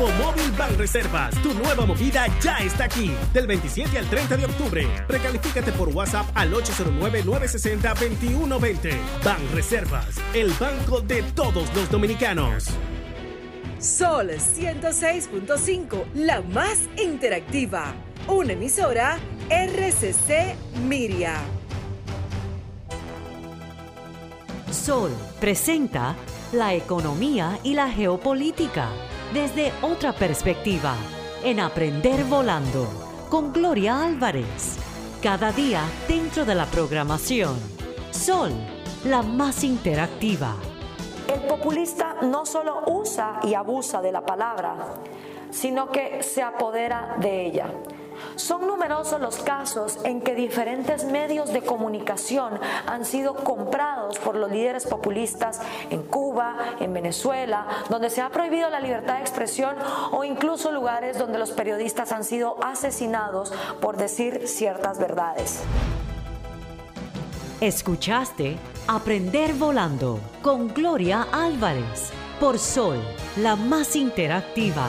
Expo Móvil Ban Reservas. Tu nueva movida ya está aquí. Del 27 al 30 de octubre. Precalifícate por WhatsApp al 809-960-2120. Ban Reservas, el banco de todos los dominicanos. Sol 106.5, la más interactiva. Una emisora RCC Miria. Sol presenta la economía y la geopolítica desde otra perspectiva en Aprender Volando con Gloria Álvarez. Cada día dentro de la programación. Sol, la más interactiva. El populista no solo usa y abusa de la palabra, sino que se apodera de ella. Son numerosos los casos en que diferentes medios de comunicación han sido comprados por los líderes populistas en Cuba, en Venezuela, donde se ha prohibido la libertad de expresión o incluso lugares donde los periodistas han sido asesinados por decir ciertas verdades. Escuchaste Aprender Volando con Gloria Álvarez por Sol, la más interactiva.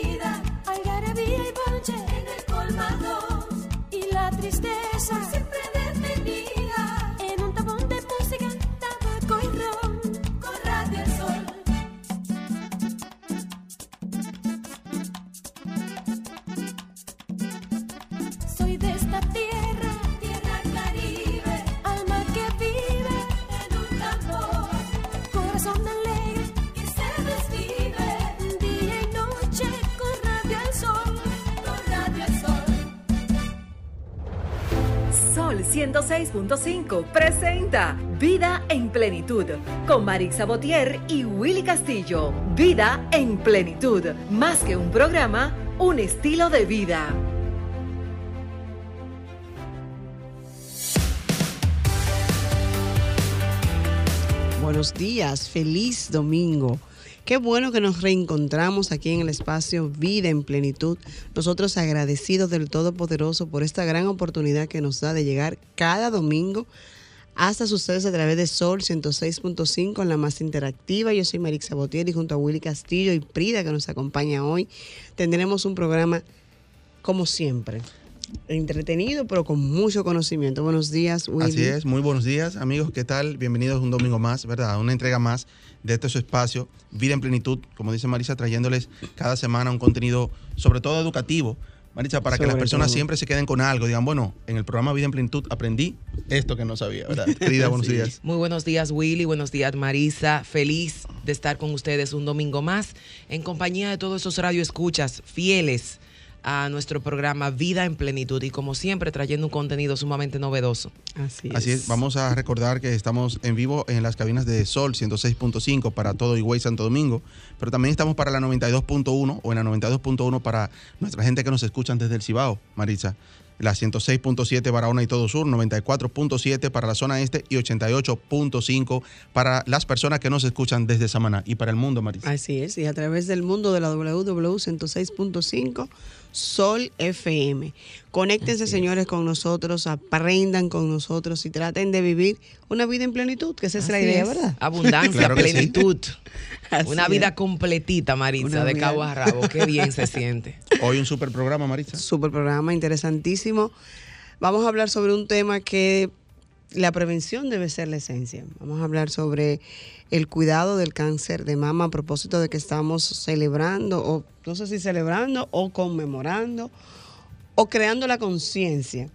106.5 presenta Vida en Plenitud con Marix Sabotier y Willy Castillo. Vida en Plenitud, más que un programa, un estilo de vida. Buenos días, feliz domingo. Qué bueno que nos reencontramos aquí en el espacio Vida en Plenitud. Nosotros agradecidos del Todopoderoso por esta gran oportunidad que nos da de llegar cada domingo hasta ustedes a través de Sol 106.5 en la más interactiva. Yo soy Marix Sabotier y junto a Willy Castillo y Prida que nos acompaña hoy tendremos un programa como siempre entretenido pero con mucho conocimiento. Buenos días, Willy. Así es, muy buenos días amigos, ¿qué tal? Bienvenidos un domingo más, ¿verdad? Una entrega más de este su espacio, Vida en Plenitud, como dice Marisa, trayéndoles cada semana un contenido sobre todo educativo. Marisa, para que las Sobre personas todo. siempre se queden con algo, digan, bueno, en el programa Vida en Plenitud aprendí esto que no sabía, ¿verdad? Querida, buenos Sí. días. Muy buenos días, Willy. Buenos días, Marisa. Feliz de estar con ustedes un domingo más en compañía de todos esos radioescuchas fieles a nuestro programa Vida en Plenitud y como siempre trayendo un contenido sumamente novedoso. Así es. Así es, vamos a recordar que estamos en vivo en las cabinas de Sol 106.5 para todo Higüey Santo Domingo, pero también estamos para la 92.1 o en la 92.1 para nuestra gente que nos escuchan desde el Cibao, Marisa. La 106.7 Barahona y todo sur, 94.7 para la zona este y 88.5 para las personas que nos escuchan desde Samaná y para el mundo, Marisa. Así es, y a través del mundo de la WW 106.5 Sol FM. Conéctense, señores, con nosotros, aprendan con nosotros y traten de vivir una vida en plenitud, que esa es la idea, es. ¿verdad? Abundancia, Claro que sí. plenitud. Una es. vida completita, Marisa, Una de vida- cabo a rabo. Qué bien se siente. Hoy un super programa, Marisa. Super programa, interesantísimo. Vamos a hablar sobre un tema que la prevención debe ser la esencia. Vamos a hablar sobre el cuidado del cáncer de mama a propósito de que estamos celebrando, o no sé si celebrando o conmemorando, o creando la conciencia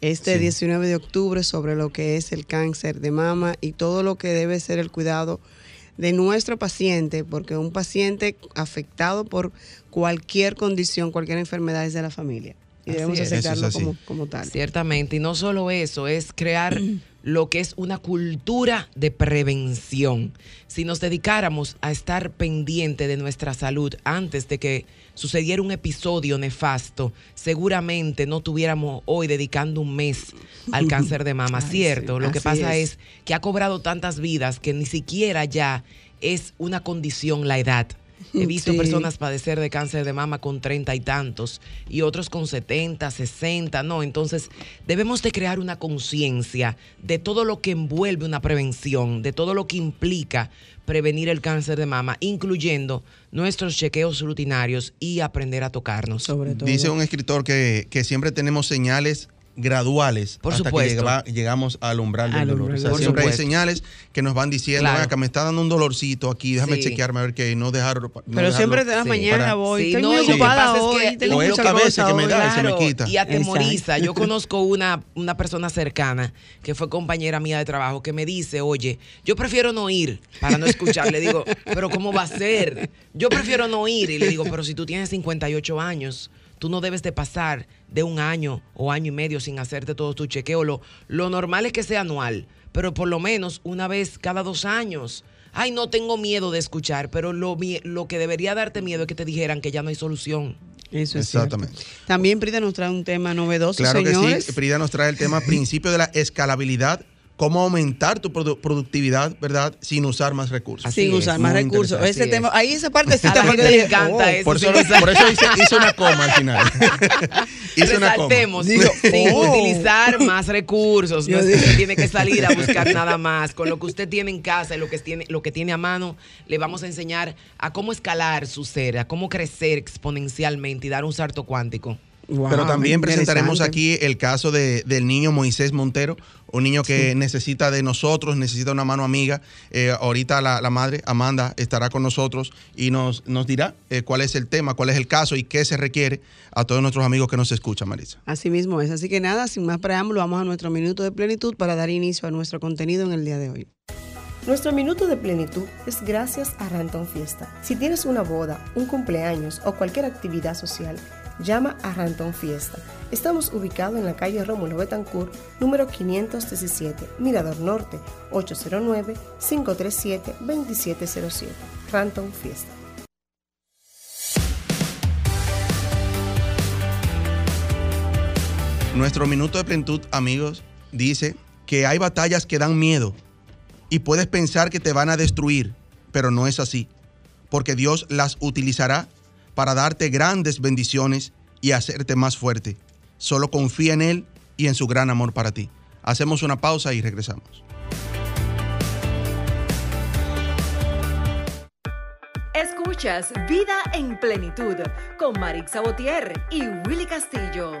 este Sí. 19 de octubre sobre lo que es el cáncer de mama y todo lo que debe ser el cuidado de nuestro paciente, porque un paciente afectado por cualquier condición, cualquier enfermedad es de la familia. Y Así debemos es. aceptarlo como, como tal. Ciertamente, y no solo eso, es crear lo que es una cultura de prevención. Si nos dedicáramos a estar pendiente de nuestra salud antes de que sucediera un episodio nefasto, seguramente no tuviéramos hoy dedicando un mes al cáncer de mama, Ay, ¿cierto? sí, lo que así pasa es. es que ha cobrado tantas vidas que ni siquiera ya es una condición la edad. He visto Sí. personas padecer de cáncer de mama con treinta y tantos y otros con 70, 60, no. Entonces, debemos de crear una conciencia de todo lo que envuelve una prevención, de todo lo que implica prevenir el cáncer de mama, incluyendo nuestros chequeos rutinarios y aprender a tocarnos. Sobre todo. Dice un escritor que, que siempre tenemos señales graduales Por hasta supuesto. que llegaba- llegamos al umbral del Al dolor. umbral O sea, siempre hay dolor. señales que nos van diciendo, Claro. "Venga, que me está dando un dolorcito aquí, déjame Sí. chequearme a ver que no dejar no Pero dejarlo". siempre de la Sí. mañana Para- voy. Sí, no, ocupada es hoy. que tengo que a veces cosas que me da y se me quita. Y atemoriza. Yo conozco una, una persona cercana que fue compañera mía de trabajo que me dice, oye, yo prefiero no ir para no escuchar. Le digo, pero ¿cómo va a ser? Yo prefiero no ir. Y le digo, pero si tú tienes 58 años, tú no debes de pasar de un año o año y medio sin hacerte todo tu chequeo. Lo, lo normal es que sea anual, pero por lo menos una vez cada dos años. Ay, no tengo miedo de escuchar, pero lo, mi- lo que debería darte miedo es que te dijeran que ya no hay solución. Eso es Exactamente. cierto. También Prida nos trae un tema novedoso, Claro señores. que sí, Frida nos trae el tema principio de la escalabilidad, cómo aumentar tu produ- productividad, ¿verdad? Sin usar más recursos. Así Sin es, usar más recursos. Ese tema, ahí esa la porque gente le encanta oh, eso. Por eso, por eso hice, hice una coma al final. hice una coma. Digo, sin oh. utilizar más recursos. No es que usted tiene que salir a buscar nada más. Con lo que usted tiene en casa y lo que tiene, lo que tiene a mano, le vamos a enseñar a cómo escalar su ser, a cómo crecer exponencialmente y dar un salto cuántico. Wow, Pero también presentaremos aquí el caso de- del niño Moisés Montero, un niño que necesita de nosotros, necesita una mano amiga. Eh, ahorita la, la madre, Amanda, estará con nosotros y nos, nos dirá eh, cuál es el tema, cuál es el caso y qué se requiere a todos nuestros amigos que nos escuchan, Marisa. Así mismo es. Así que nada, sin más preámbulo, vamos a nuestro minuto de plenitud para dar inicio a nuestro contenido en el día de hoy. Nuestro minuto de plenitud es gracias a Ranton Fiesta. Si tienes una boda, un cumpleaños o cualquier actividad social, llama a Ranton Fiesta. Estamos ubicados en la calle Rómulo Betancourt, número 517, Mirador Norte, 809-537-2707. Ranton Fiesta. Nuestro minuto de plenitud, amigos, dice que hay batallas que dan miedo y puedes pensar que te van a destruir, pero no es así, porque Dios las utilizará para darte grandes bendiciones y hacerte más fuerte. Solo confía en Él y en su gran amor para ti. Hacemos una pausa y regresamos. Escuchas Vida en Plenitud con Marix Sabotier y Willy Castillo.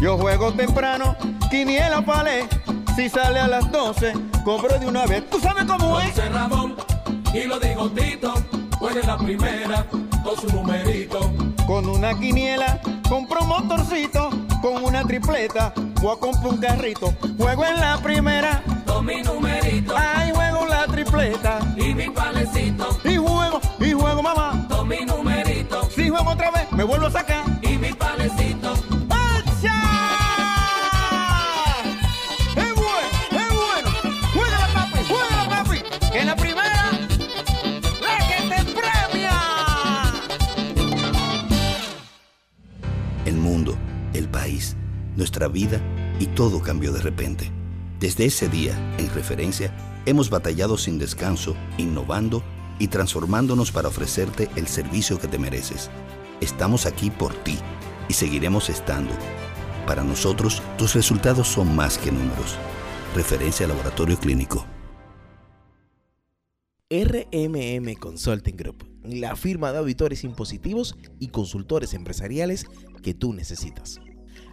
Yo juego temprano, quiniela palé. Si sale a las 12, cobro de una vez. ¿Tú sabes cómo es? dice Ramón y lo digo Tito. Juega en la primera con su numerito. Con una quiniela, compro un motorcito. Con una tripleta, voy a comprar un carrito. Juego en la primera, Con mi numerito ay, juego la tripleta. y mi palecito. Y juego, y juego, mamá. Con mi numerito Si juego otra vez, me vuelvo a sacar. y mi palecito. Nuestra vida y todo cambió de repente. Desde ese día, en referencia, hemos batallado sin descanso, innovando y transformándonos para ofrecerte el servicio que te mereces. Estamos aquí por ti y seguiremos estando. Para nosotros, tus resultados son más que números. Referencia Laboratorio Clínico. RMM Consulting Group, la firma de auditores impositivos y consultores empresariales que tú necesitas.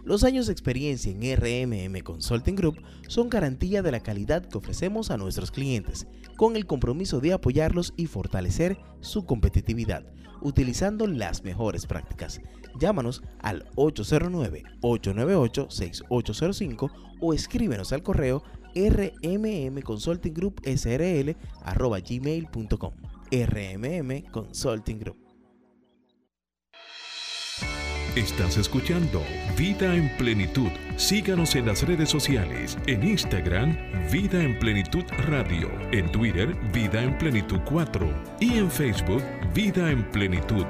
Los años de experiencia en RMM Consulting Group son garantía de la calidad que ofrecemos a nuestros clientes, con el compromiso de apoyarlos y fortalecer su competitividad, utilizando las mejores prácticas. Llámanos al 809-898-6805 o escríbenos al correo rmmconsultinggroupsrl.gmail.com RMM Consulting Group Estás escuchando Vida en Plenitud. Síganos en las redes sociales, en Instagram, Vida en Plenitud Radio, en Twitter, Vida en Plenitud 4 y en Facebook, Vida en Plenitud.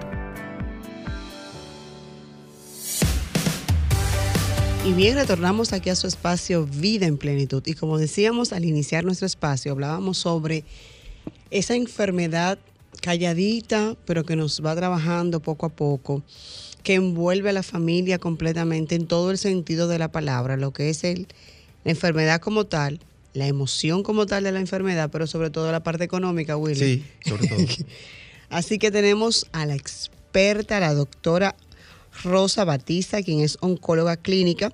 Y bien, retornamos aquí a su espacio Vida en Plenitud. Y como decíamos al iniciar nuestro espacio, hablábamos sobre esa enfermedad calladita, pero que nos va trabajando poco a poco que envuelve a la familia completamente en todo el sentido de la palabra, lo que es el, la enfermedad como tal, la emoción como tal de la enfermedad, pero sobre todo la parte económica, Willy. Sí, sobre todo. Así que tenemos a la experta, la doctora Rosa Batista, quien es oncóloga clínica.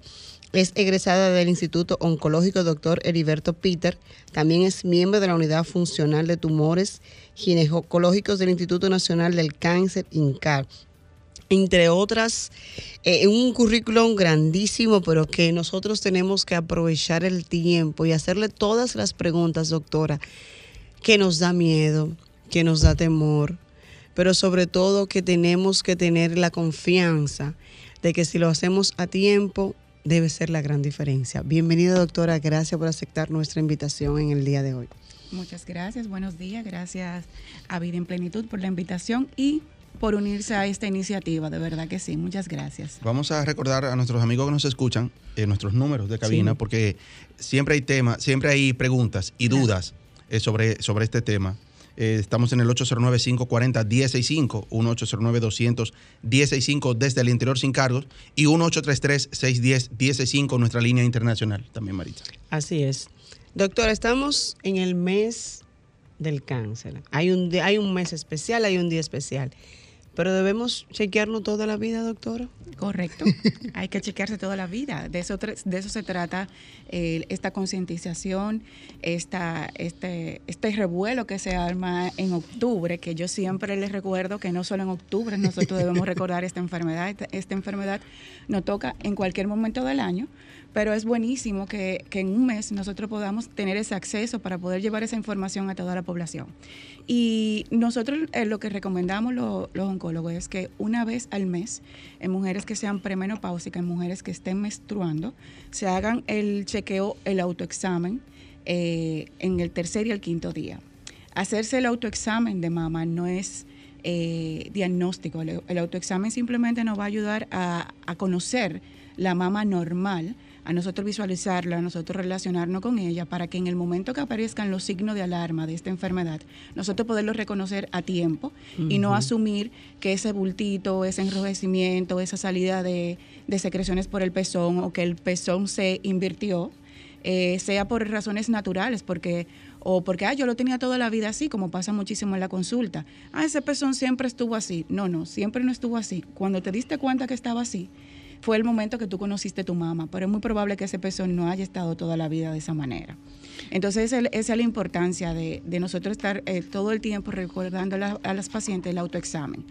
Es egresada del Instituto Oncológico Dr. Heriberto Peter. También es miembro de la Unidad Funcional de Tumores Ginecológicos del Instituto Nacional del Cáncer, INCAR entre otras, eh, un currículum grandísimo, pero que nosotros tenemos que aprovechar el tiempo y hacerle todas las preguntas, doctora, que nos da miedo, que nos da temor, pero sobre todo que tenemos que tener la confianza de que si lo hacemos a tiempo, debe ser la gran diferencia. Bienvenida, doctora, gracias por aceptar nuestra invitación en el día de hoy. Muchas gracias, buenos días, gracias a Vida en Plenitud por la invitación y por unirse a esta iniciativa, de verdad que sí, muchas gracias. Vamos a recordar a nuestros amigos que nos escuchan eh, nuestros números de cabina, porque siempre hay temas, siempre hay preguntas y dudas eh, sobre, sobre este tema. Eh, estamos en el 809-540-165, 1-809-200-165 desde el interior sin cargos y 1-833-610-165, nuestra línea internacional también, Marita. Así es. Doctor, estamos en el mes del cáncer. Hay un, hay un mes especial, hay un día especial. Pero debemos chequearnos toda la vida, doctora. Correcto. Hay que chequearse toda la vida. De eso, de eso se trata eh, esta concientización, esta, este, este revuelo que se arma en octubre, que yo siempre les recuerdo que no solo en octubre nosotros debemos recordar esta enfermedad. Esta, esta enfermedad nos toca en cualquier momento del año pero es buenísimo que, en un mes nosotros podamos tener ese acceso para poder llevar esa información a toda la población. Y nosotros eh, lo que recomendamos los oncólogos es que una vez al mes, en mujeres que sean premenopáusicas, en mujeres que estén menstruando, se hagan el chequeo, el autoexamen eh, en el tercer y el quinto día. Hacerse el autoexamen de mama no es eh, diagnóstico, el, autoexamen simplemente nos va a ayudar a, a conocer la mama normal a nosotros visualizarla, a nosotros relacionarnos con ella, para que en el momento que aparezcan los signos de alarma de esta enfermedad, nosotros poderlos reconocer a tiempo y no asumir que ese bultito, ese enrojecimiento, esa salida de, secreciones por el pezón o que el pezón se invirtió, eh, sea por razones naturales, porque o porque ah, yo lo tenía toda la vida así, como pasa muchísimo en la consulta. Ah, ese pezón siempre estuvo así. No, no, siempre no estuvo así. Cuando te diste cuenta que estaba así, fue el momento que tú conociste a tu mamá, pero es muy probable que ese pezón no haya estado toda la vida de esa manera. Entonces, esa es la importancia de, nosotros estar eh, todo el tiempo recordando a, las pacientes el autoexamen.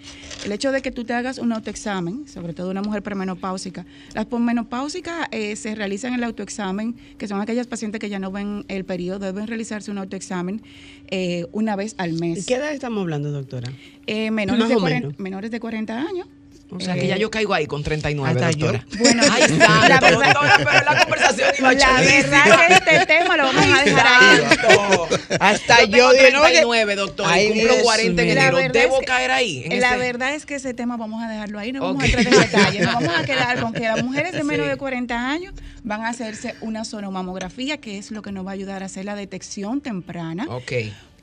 El hecho de que tú te hagas un autoexamen, sobre todo una mujer premenopáusica, las posmenopáusicas eh, se realizan el autoexamen, que son aquellas pacientes que ya no ven el periodo, deben realizarse un autoexamen eh, una vez al mes. ¿Qué edad estamos hablando, doctora? menores, de 40, menores de 40 años O sea, que ya yo caigo ahí con 39, Hasta yo. doctora. Bueno, Ay, santo, la verdad- doctora, pero la conversación iba La verdad que este tema lo vamos a dejar ahí. Hasta yo yo tengo dije, no, que- 39, doctor, Ay, y cumplo Dios 40 en enero. ¿Debo es que- caer ahí? en La verdad es que ese tema vamos a dejarlo ahí, no vamos a entrar en detalle, nos vamos a quedar con que las mujeres de menos Sí. de 40 años van a hacerse una sonomamografía, que es lo que nos va a ayudar a hacer la detección temprana. Ok.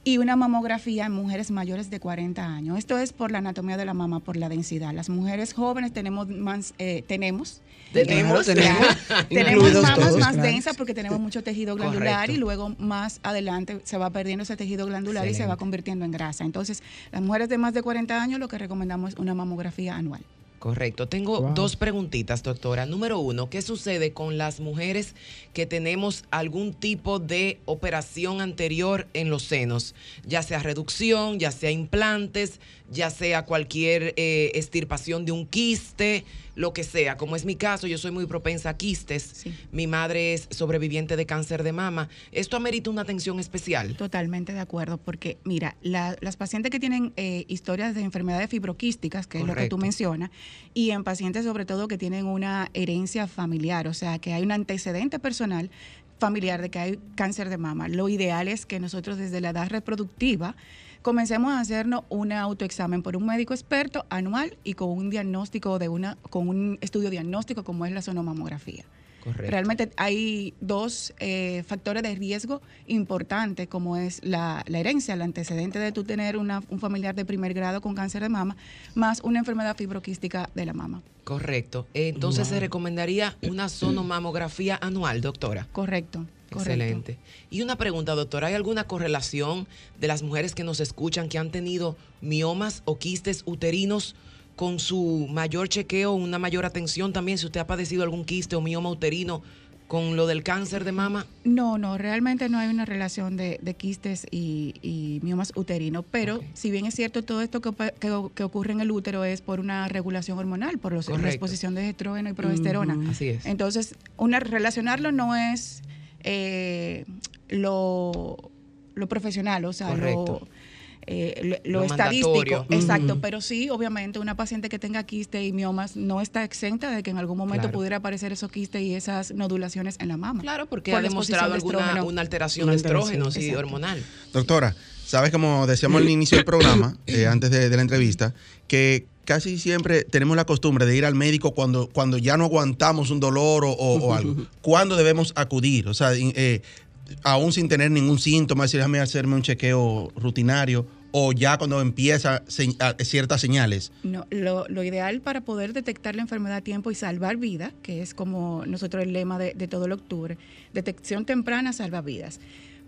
Y una mamografía en mujeres mayores de 40 años. Esto es por la anatomía de la mama, por la densidad. Las mujeres jóvenes tenemos más, eh, tenemos, Tenemos, tenemos, tenemos incluidos mamas todos, más claro. densas porque tenemos mucho tejido glandular Correcto. y luego más adelante se va perdiendo ese tejido glandular y se va convirtiendo en grasa. Entonces, las mujeres de más de 40 años lo que recomendamos es una mamografía anual. Correcto. Tengo Wow. dos preguntitas, doctora. Número uno, ¿qué sucede con las mujeres que tenemos algún tipo de operación anterior en los senos? Ya sea reducción, ya sea implantes, ya sea cualquier eh, extirpación de un quiste, lo que sea. Como es mi caso, yo soy muy propensa a quistes. Mi madre es sobreviviente de cáncer de mama. ¿Esto amerita una atención especial? Totalmente de acuerdo, porque mira, la- las pacientes que tienen eh, historias de enfermedades fibroquísticas, que es lo que tú mencionas, y en pacientes sobre todo que tienen una herencia familiar, o sea, que hay un antecedente personal familiar de que hay cáncer de mama, lo ideal es que nosotros desde la edad reproductiva comencemos a hacernos un autoexamen por un médico experto anual y con un diagnóstico de una, con un estudio diagnóstico como es la sonomamografía. Correcto. Realmente hay dos eh, factores de riesgo importantes, como es la, la herencia, el antecedente de tú tener una- un familiar de primer grado con cáncer de mama, más una enfermedad fibroquística de la mama. Correcto. Entonces se recomendaría una sonomamografía anual, doctora. Correcto. Correcto. Excelente. Y una pregunta, doctora, ¿hay alguna correlación de las mujeres que nos escuchan que han tenido miomas o quistes uterinos con su mayor chequeo, una mayor atención también? Si usted ha padecido algún quiste o mioma uterino con lo del cáncer de mama. No, no, realmente no hay una relación de, de quistes y, y miomas uterinos, pero si bien es cierto, todo esto que, que, que ocurre en el útero es por una regulación hormonal, por los- la exposición de estrógeno y progesterona. Así es. Entonces, una, relacionarlo no es eh, lo, lo profesional, o sea, Correcto. lo, eh, lo, Lo lo estadístico. mandatorio. Exacto, pero sí, obviamente, una paciente que tenga quiste y miomas no está exenta de que en algún momento Claro. pudiera aparecer esos quistes y esas nodulaciones en la mama. Claro, porque Por ha demostrado de alguna una alteración Una de estrógenos y hormonal. Doctora, sabes como decíamos al inicio del programa, eh, antes de, de la entrevista, que casi siempre tenemos la costumbre de ir al médico cuando, cuando ya no aguantamos un dolor o, o- o algo. ¿Cuándo debemos acudir? O sea, eh, aún sin tener ningún síntoma, decir, déjame hacerme un chequeo rutinario o ya cuando empieza se- a- ciertas señales. No, lo, lo ideal para poder detectar la enfermedad a tiempo y salvar vida, que es como nosotros el lema de, de todo el octubre, detección temprana salva vidas.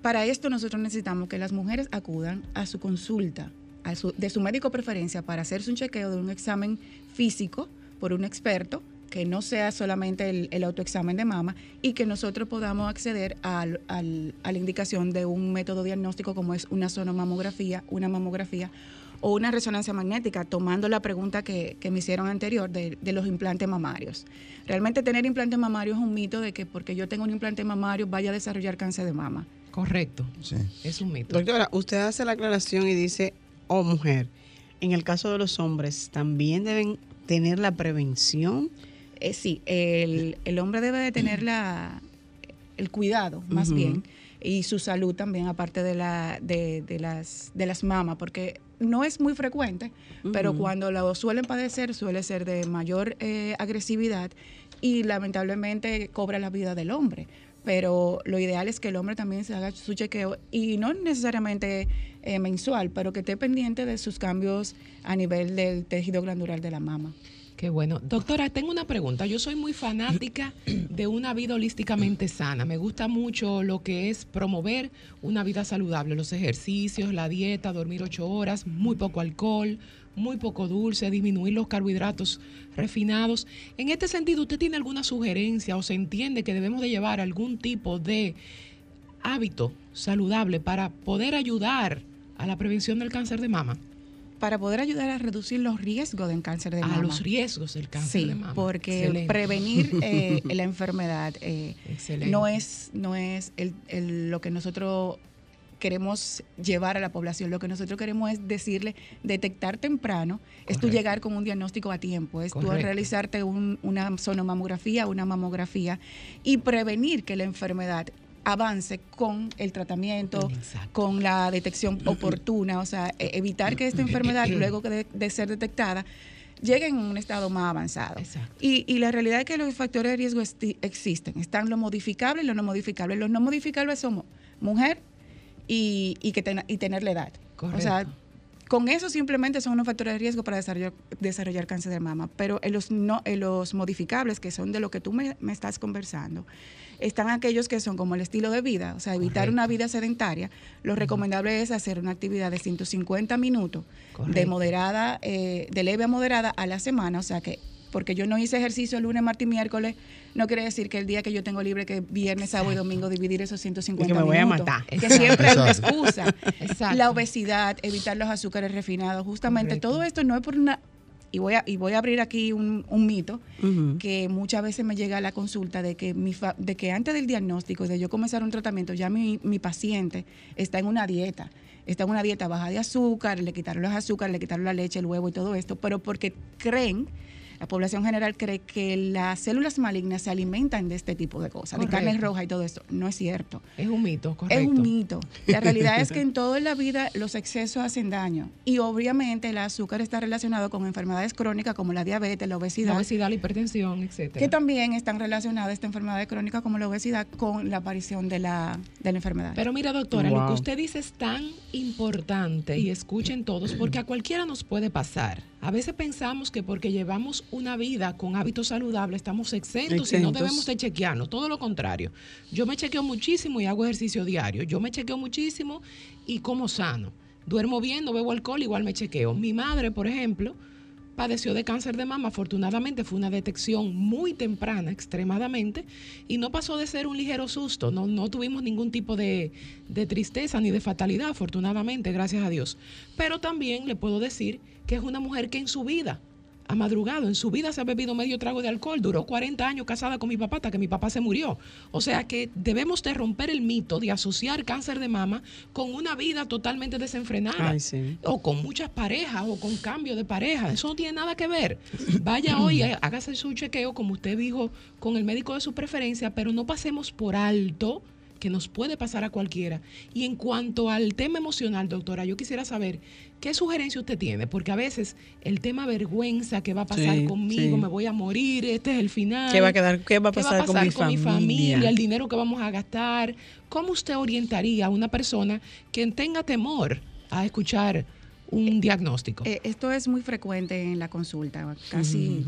Para esto nosotros necesitamos que las mujeres acudan a su consulta a su- de su médico preferencia para hacerse un chequeo de un examen físico por un experto que no sea solamente el, el autoexamen de mama y que nosotros podamos acceder al- al- a la indicación de un método diagnóstico como es una sonomamografía, una mamografía o una resonancia magnética, tomando la pregunta que, que me hicieron anterior de, de los implantes mamarios. Realmente tener implantes mamarios es un mito de que porque yo tengo un implante mamario vaya a desarrollar cáncer de mama. Correcto. Es un mito. Doctora, usted hace la aclaración y dice, oh mujer, en el caso de los hombres, ¿también deben tener la prevención? Eh, sí, el, el hombre debe de tener la, el cuidado, más bien, y su salud también, aparte de, la, de, de las, de las mamas, porque no es muy frecuente, pero cuando lo suelen padecer suele ser de mayor eh, agresividad y lamentablemente cobra la vida del hombre. Pero lo ideal es que el hombre también se haga su chequeo y no necesariamente eh, mensual, pero que esté pendiente de sus cambios a nivel del tejido glandular de la mama. Qué bueno. Doctora, tengo una pregunta. Yo soy muy fanática de una vida holísticamente sana. Me gusta mucho lo que es promover una vida saludable, los ejercicios, la dieta, dormir ocho horas, muy poco alcohol, muy poco dulce, disminuir los carbohidratos refinados. En este sentido, ¿usted tiene alguna sugerencia o se entiende que debemos de llevar algún tipo de hábito saludable para poder ayudar a la prevención del cáncer de mama? para poder ayudar a reducir los riesgos del cáncer de A mama. los riesgos del cáncer sí, de mama. porque Excelente. prevenir eh, la enfermedad eh, no es no es el- el- lo que nosotros queremos llevar a la población. Lo que nosotros queremos es decirle, detectar temprano, es tú llegar con un diagnóstico a tiempo, es tú Correcto. realizarte un- una sonomamografía, una mamografía y prevenir que la enfermedad avance con el tratamiento, con la detección oportuna, o sea, e- evitar que esta enfermedad, luego de, de ser detectada, llegue en un estado más avanzado. Y, y la realidad es que los factores de riesgo existen. Están los modificables y los no modificables. Los no modificables somos mujer y, y que ten- y tener la edad. O sea, Correcto. con eso simplemente son unos factores de riesgo para desarrollar, desarrollar cáncer de mama. Pero en los, no, en los modificables, que son de lo que tú me, me estás conversando, están aquellos que son como el estilo de vida, o sea, evitar una vida sedentaria. Lo recomendable es hacer una actividad de 150 minutos de Correcto. moderada, eh, de leve a moderada a la semana, o sea que porque yo no hice ejercicio lunes, martes y miércoles, no quiere decir que el día que yo tengo libre, que viernes, sábado y domingo, dividir esos 150 Y que me voy a minutos. matar. Que Exacto. siempre es una excusa. Exacto. La obesidad, evitar los azúcares refinados, justamente Correcto. todo esto no es por una... Y voy a, y voy a abrir aquí un, un mito que muchas veces me llega a la consulta de que, mi fa- de que antes del diagnóstico y de yo comenzar un tratamiento, ya mi, mi paciente está en una dieta. Está en una dieta baja de azúcar, le quitaron los azúcares, le quitaron la leche, el huevo y todo esto, pero porque creen, la población general cree que las células malignas se alimentan de este tipo de cosas, de carne roja y todo esto. No es cierto. Es un mito, correcto. Es un mito. La realidad es que en toda la vida los excesos hacen daño. Y obviamente el azúcar está relacionado con enfermedades crónicas como la diabetes, la obesidad. La obesidad, la hipertensión, etcétera. Que también están relacionadas esta enfermedad crónica como la obesidad con la aparición de la, de la enfermedad. Pero mira, doctora, lo que usted dice es tan importante y escuchen todos, porque a cualquiera nos puede pasar. A veces pensamos que porque llevamos una vida con hábitos saludables estamos exentos, y no debemos de chequearnos, todo lo contrario. Yo me chequeo muchísimo y hago ejercicio diario. Yo me chequeo muchísimo y como sano. Duermo bien, no bebo alcohol, igual me chequeo. Mi madre, por ejemplo, padeció de cáncer de mama. Afortunadamente fue una detección muy temprana, extremadamente, y no pasó de ser un ligero susto. No, no tuvimos ningún tipo de, de tristeza ni de fatalidad, afortunadamente, gracias a Dios. Pero también le puedo decir que es una mujer que en su vida ha madrugado, en su vida se ha bebido medio trago de alcohol, duró 40 años casada con mi papá hasta que mi papá se murió. O sea que debemos de romper el mito de asociar cáncer de mama con una vida totalmente desenfrenada Ay, sí. o con muchas parejas o con cambio de pareja. Eso no tiene nada que ver. Vaya hoy, eh, hágase su chequeo, como usted dijo, con el médico de su preferencia, pero no pasemos por alto que nos puede pasar a cualquiera. Y en cuanto al tema emocional, doctora, yo quisiera saber qué sugerencia usted tiene, porque a veces el tema vergüenza, qué va a pasar Sí, conmigo, sí. me voy a morir, este es el final. ¿Qué va a quedar- qué va a pasar con mi familia? el dinero que vamos a gastar. ¿Cómo usted orientaría a una persona que tenga temor a escuchar un diagnóstico? Eh, esto es muy frecuente en la consulta, casi.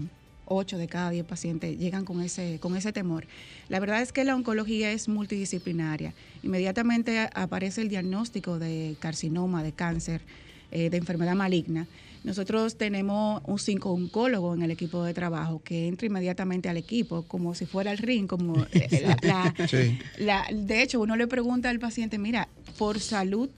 8 de cada 10 pacientes llegan con ese, con ese temor. La verdad es que la oncología es multidisciplinaria. Inmediatamente aparece el diagnóstico de carcinoma, de cáncer, eh, de enfermedad maligna. Nosotros tenemos un cinco oncólogo en el equipo de trabajo que entra inmediatamente al equipo, como si fuera el ring, como eh, la- la, Sí. la- de hecho, uno le pregunta al paciente, mira, por salud,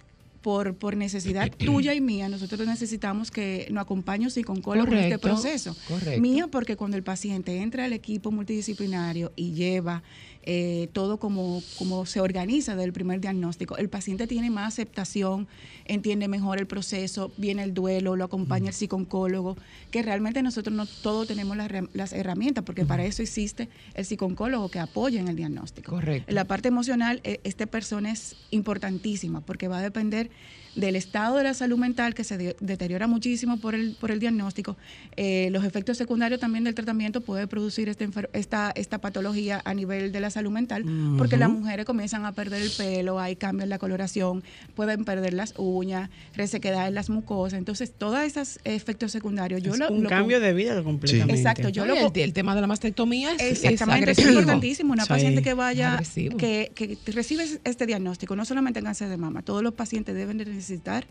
por, por necesidad tuya y mía, nosotros necesitamos que nos acompañe un psicooncólogo en este Correcto, proceso. correcto. Mía, porque cuando el paciente entra al equipo multidisciplinario y lleva eh, todo como, como se organiza del primer diagnóstico, el paciente tiene más aceptación, entiende mejor el proceso, viene el duelo, lo acompaña el psicooncólogo, que realmente nosotros no todos tenemos las, las herramientas, porque para eso existe el psicooncólogo que apoya en el diagnóstico. Correcto. La parte emocional, eh, esta persona es importantísima, porque va a depender del estado de la salud mental que se de- deteriora muchísimo por el, por el diagnóstico. Eh, los efectos secundarios también del tratamiento puede producir esta, enfer- esta, esta patología a nivel de la salud mental, porque las mujeres comienzan a perder el pelo, hay cambios en la coloración, pueden perder las uñas, resequedad en las mucosas. Entonces, todos esos efectos secundarios, yo Es lo, un lo- cambio de vida completamente. Exacto, yo No, lo el, el tema de la mastectomía es, es Exactamente, es, agresivo. importantísimo. Una Sí. paciente que vaya, que, que recibe este diagnóstico, no solamente en cáncer de mama, todos los pacientes deben de necesitar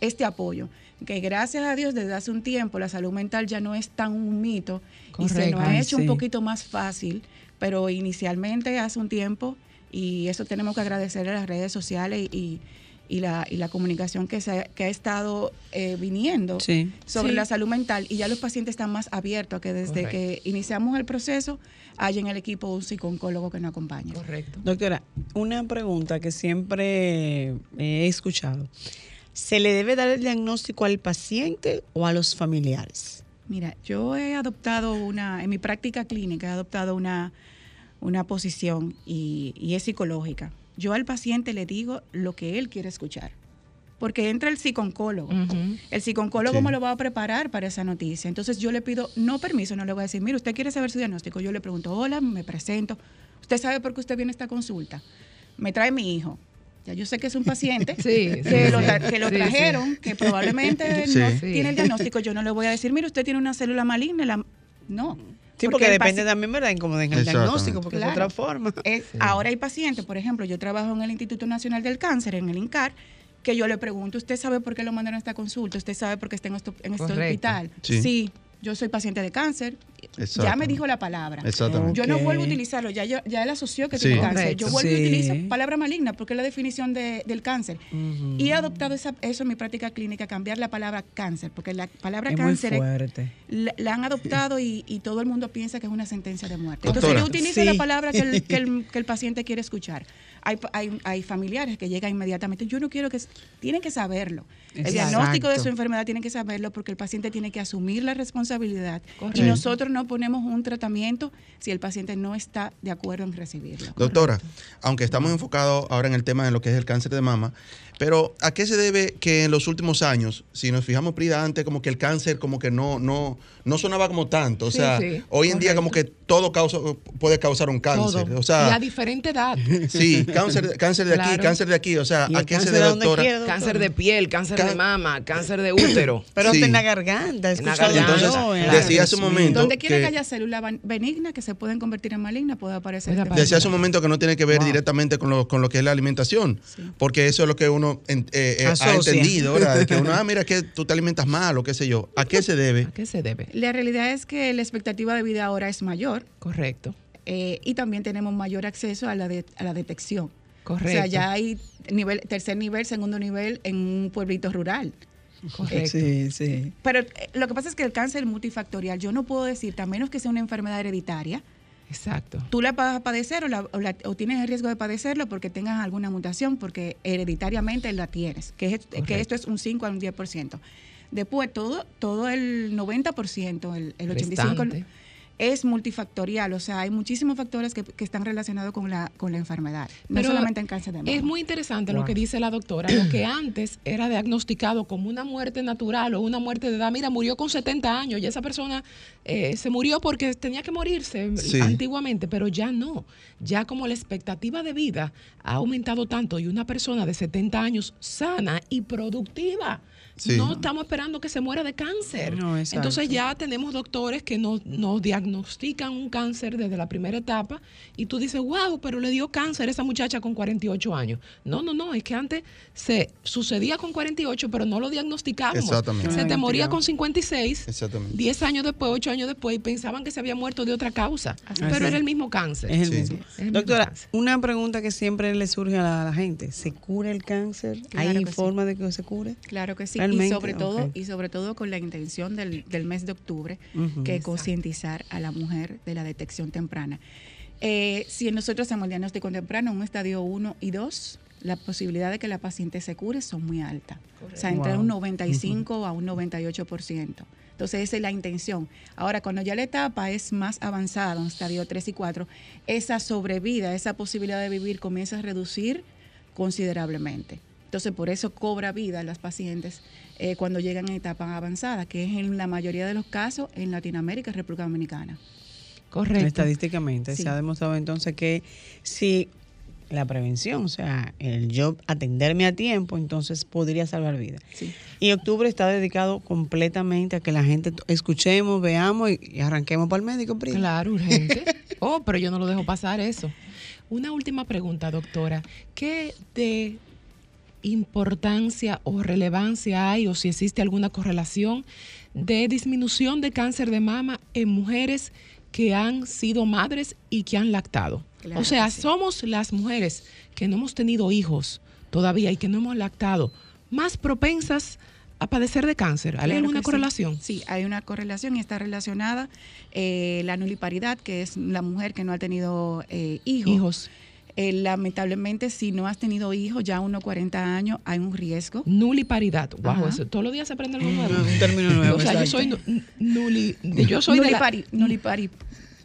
este apoyo. Que gracias a Dios desde hace un tiempo la salud mental ya no es tan un mito y se Correcto. nos ha hecho un sí. poquito más fácil, pero inicialmente hace un tiempo y eso tenemos que agradecer a las redes sociales y, y la, y la comunicación que, se, ha- que ha estado eh, viniendo Sí. sobre Sí. la salud mental y ya los pacientes están más abiertos a que desde Correcto. que iniciamos el proceso haya en el equipo un psicólogo que nos acompañe. Correcto. Doctora, una pregunta que siempre he escuchado. ¿Se le debe dar el diagnóstico al paciente o a los familiares? Mira, yo he adoptado una, en mi práctica clínica he adoptado una, una posición y, y es psicológica. Yo al paciente le digo lo que él quiere escuchar. Porque entra el psiconcólogo. El psiconcólogo Sí. me lo va a preparar para esa noticia. Entonces yo le pido, no permiso, no le voy a decir, mire, usted quiere saber su diagnóstico. Yo le pregunto, hola, me presento. ¿Usted sabe por qué usted viene a esta consulta? Me trae mi hijo. Ya yo sé que es un paciente Sí, que, sí, lo, que lo Sí, sí. trajeron, que probablemente Sí. no Sí. tiene el diagnóstico. Yo no le voy a decir, mire, usted tiene una célula maligna. La... No. Sí, porque, depende también, ¿verdad?, en cómo den el Exactamente. diagnóstico, porque Claro. es otra forma. Es- Ahora hay pacientes, por ejemplo, yo trabajo en el Instituto Nacional del Cáncer, en el INCAR, que yo le pregunto, ¿usted sabe por qué lo mandaron a esta consulta? ¿Usted sabe por qué está en, esto- en este Correcto. hospital? Sí. Yo soy paciente de cáncer. Ya me dijo la palabra. Exactamente. Yo no vuelvo a utilizarlo, ya, yo- ya él asoció que Sí. tiene cáncer. Correcto. Yo vuelvo y Sí. utilizo palabra maligna porque es la definición de- del cáncer. Y he adoptado esa- eso en mi práctica clínica, cambiar la palabra cáncer, porque la palabra Es muy cáncer es- fuerte. la, la han adoptado y, y todo el mundo piensa que es una sentencia de muerte. Doctora. Entonces yo utilizo Sí. la palabra que el, que el- que el paciente quiere escuchar. Hay, pa- hay, hay familiares que llegan inmediatamente. Yo no quiero que... Tienen que saberlo. El diagnóstico de su enfermedad tienen que saberlo porque el paciente tiene que asumir la responsabilidad. Correcto. Y nosotros no ponemos un tratamiento si el paciente no está de acuerdo en recibirlo. Doctora, aunque estamos enfocados ahora en el tema de lo que es el cáncer de mama, pero ¿a qué se debe que en los últimos años, si nos fijamos Prida antes, como que el cáncer como que no, no, no sonaba como tanto? O sea, sí, hoy en día como que todo causa, puede causar un cáncer. Todo. O sea, y a diferente edad. sí, cáncer, cáncer de aquí, Claro. cáncer de aquí. O sea, ¿a qué se cáncer debe, doctora? Cáncer de piel, cáncer de mama, cáncer de útero. Pero Sí. en la garganta, En la garganta. Entonces, decía hace un momento Donde quiera que- que haya células benignas que se pueden convertir en malignas, puede aparecer. este Decía hace un momento que no tiene que ver directamente con lo, con lo que es la alimentación, porque eso es lo que uno eh, eh, ha entendido, ¿verdad? De que uno, ah, mira que tú te alimentas mal o qué sé yo. ¿A qué se debe? ¿A qué se debe? La realidad es que la expectativa de vida ahora es mayor. Correcto. Eh, y también tenemos mayor acceso a la, de- a la detección. Correcto. O sea, ya hay nivel, tercer nivel, segundo nivel en un pueblito rural. Correcto. Sí, sí. Pero eh, lo que pasa es que el cáncer es multifactorial. Yo no puedo decirte, a menos que sea una enfermedad hereditaria, Exacto. tú la vas a padecer o, la- o la- o tienes el riesgo de padecerlo porque tengas alguna mutación, porque hereditariamente la tienes, que, es- que esto es un 5 a un 10%. Después, todo, todo el 90%, el, el 85%, Restante. Es multifactorial. O sea, hay muchísimos factores que, que están relacionados con la, con la enfermedad. No Pero solamente en cáncer de mama. Es muy interesante lo que dice la doctora. Lo que antes era diagnosticado como una muerte natural o una muerte de edad. Mira, murió con 70 años y esa persona eh, se murió porque tenía que morirse Sí. antiguamente, pero ya no. Ya como la expectativa de vida ha aumentado tanto y una persona de 70 años sana y productiva. Sí. No estamos esperando que se muera de cáncer. No, exacto. Entonces ya tenemos doctores que nos, nos diagnostican un cáncer desde la primera etapa y tú dices, wow, pero le dio cáncer a esa muchacha con 48 años. No, no, no, es que antes se sucedía con 48, pero no lo diagnosticábamos. Exactamente. Se te moría con 56, Exactamente. 10 años después, 8 años después y pensaban que se había muerto de otra causa. Pero es. era el mismo cáncer. Es el Sí. mismo. Es el mismo Doctora, cáncer. una pregunta que siempre le surge a la, a la gente. ¿Se cura el cáncer? Claro ¿Hay sí. forma de que se cure? Claro que sí, y sobre todo y sobre todo con la intención del, del mes de octubre, que es concientizar a la mujer de la detección temprana. Eh, si nosotros hacemos el diagnóstico temprano en un estadio 1 y 2, la posibilidad de que la paciente se cure son muy altas. O sea, entre Wow. un 95 a un 98%. Entonces, esa es la intención. Ahora, cuando ya la etapa es más avanzada, en estadio 3 y 4, esa sobrevida, esa posibilidad de vivir comienza a reducir considerablemente. Entonces, por eso cobra vida las pacientes eh, cuando llegan en etapa avanzada, que es en la mayoría de los casos en Latinoamérica y República Dominicana. Correcto. Estadísticamente Sí. se ha demostrado entonces que si la prevención, o sea, el yo atenderme a tiempo, entonces podría salvar vidas. Y octubre está dedicado completamente a que la gente escuchemos, veamos y, y arranquemos para el médico. Pri. Claro, urgente. Oh, pero yo no lo dejo pasar eso. Una última pregunta, doctora. ¿Qué de importancia o relevancia hay o si existe alguna correlación de disminución de cáncer de mama en mujeres que han sido madres y que han lactado? Claro o sea, sí. somos las mujeres que no hemos tenido hijos todavía y que no hemos lactado, más propensas a padecer de cáncer. ¿Hay Claro alguna sí. correlación? Sí, hay una correlación y está relacionada eh, la nuliparidad, que es la mujer que no ha tenido eh, hijos. Hijos. Eh, lamentablemente, si no has tenido hijos ya a unos 40 años, hay un riesgo. Nuliparidad. Wow, eso, todos los días se aprende algo nuevo. Un término nuevo, O sea, yo soy nu- nuli, yo soy de la- Nulipari- nulipari-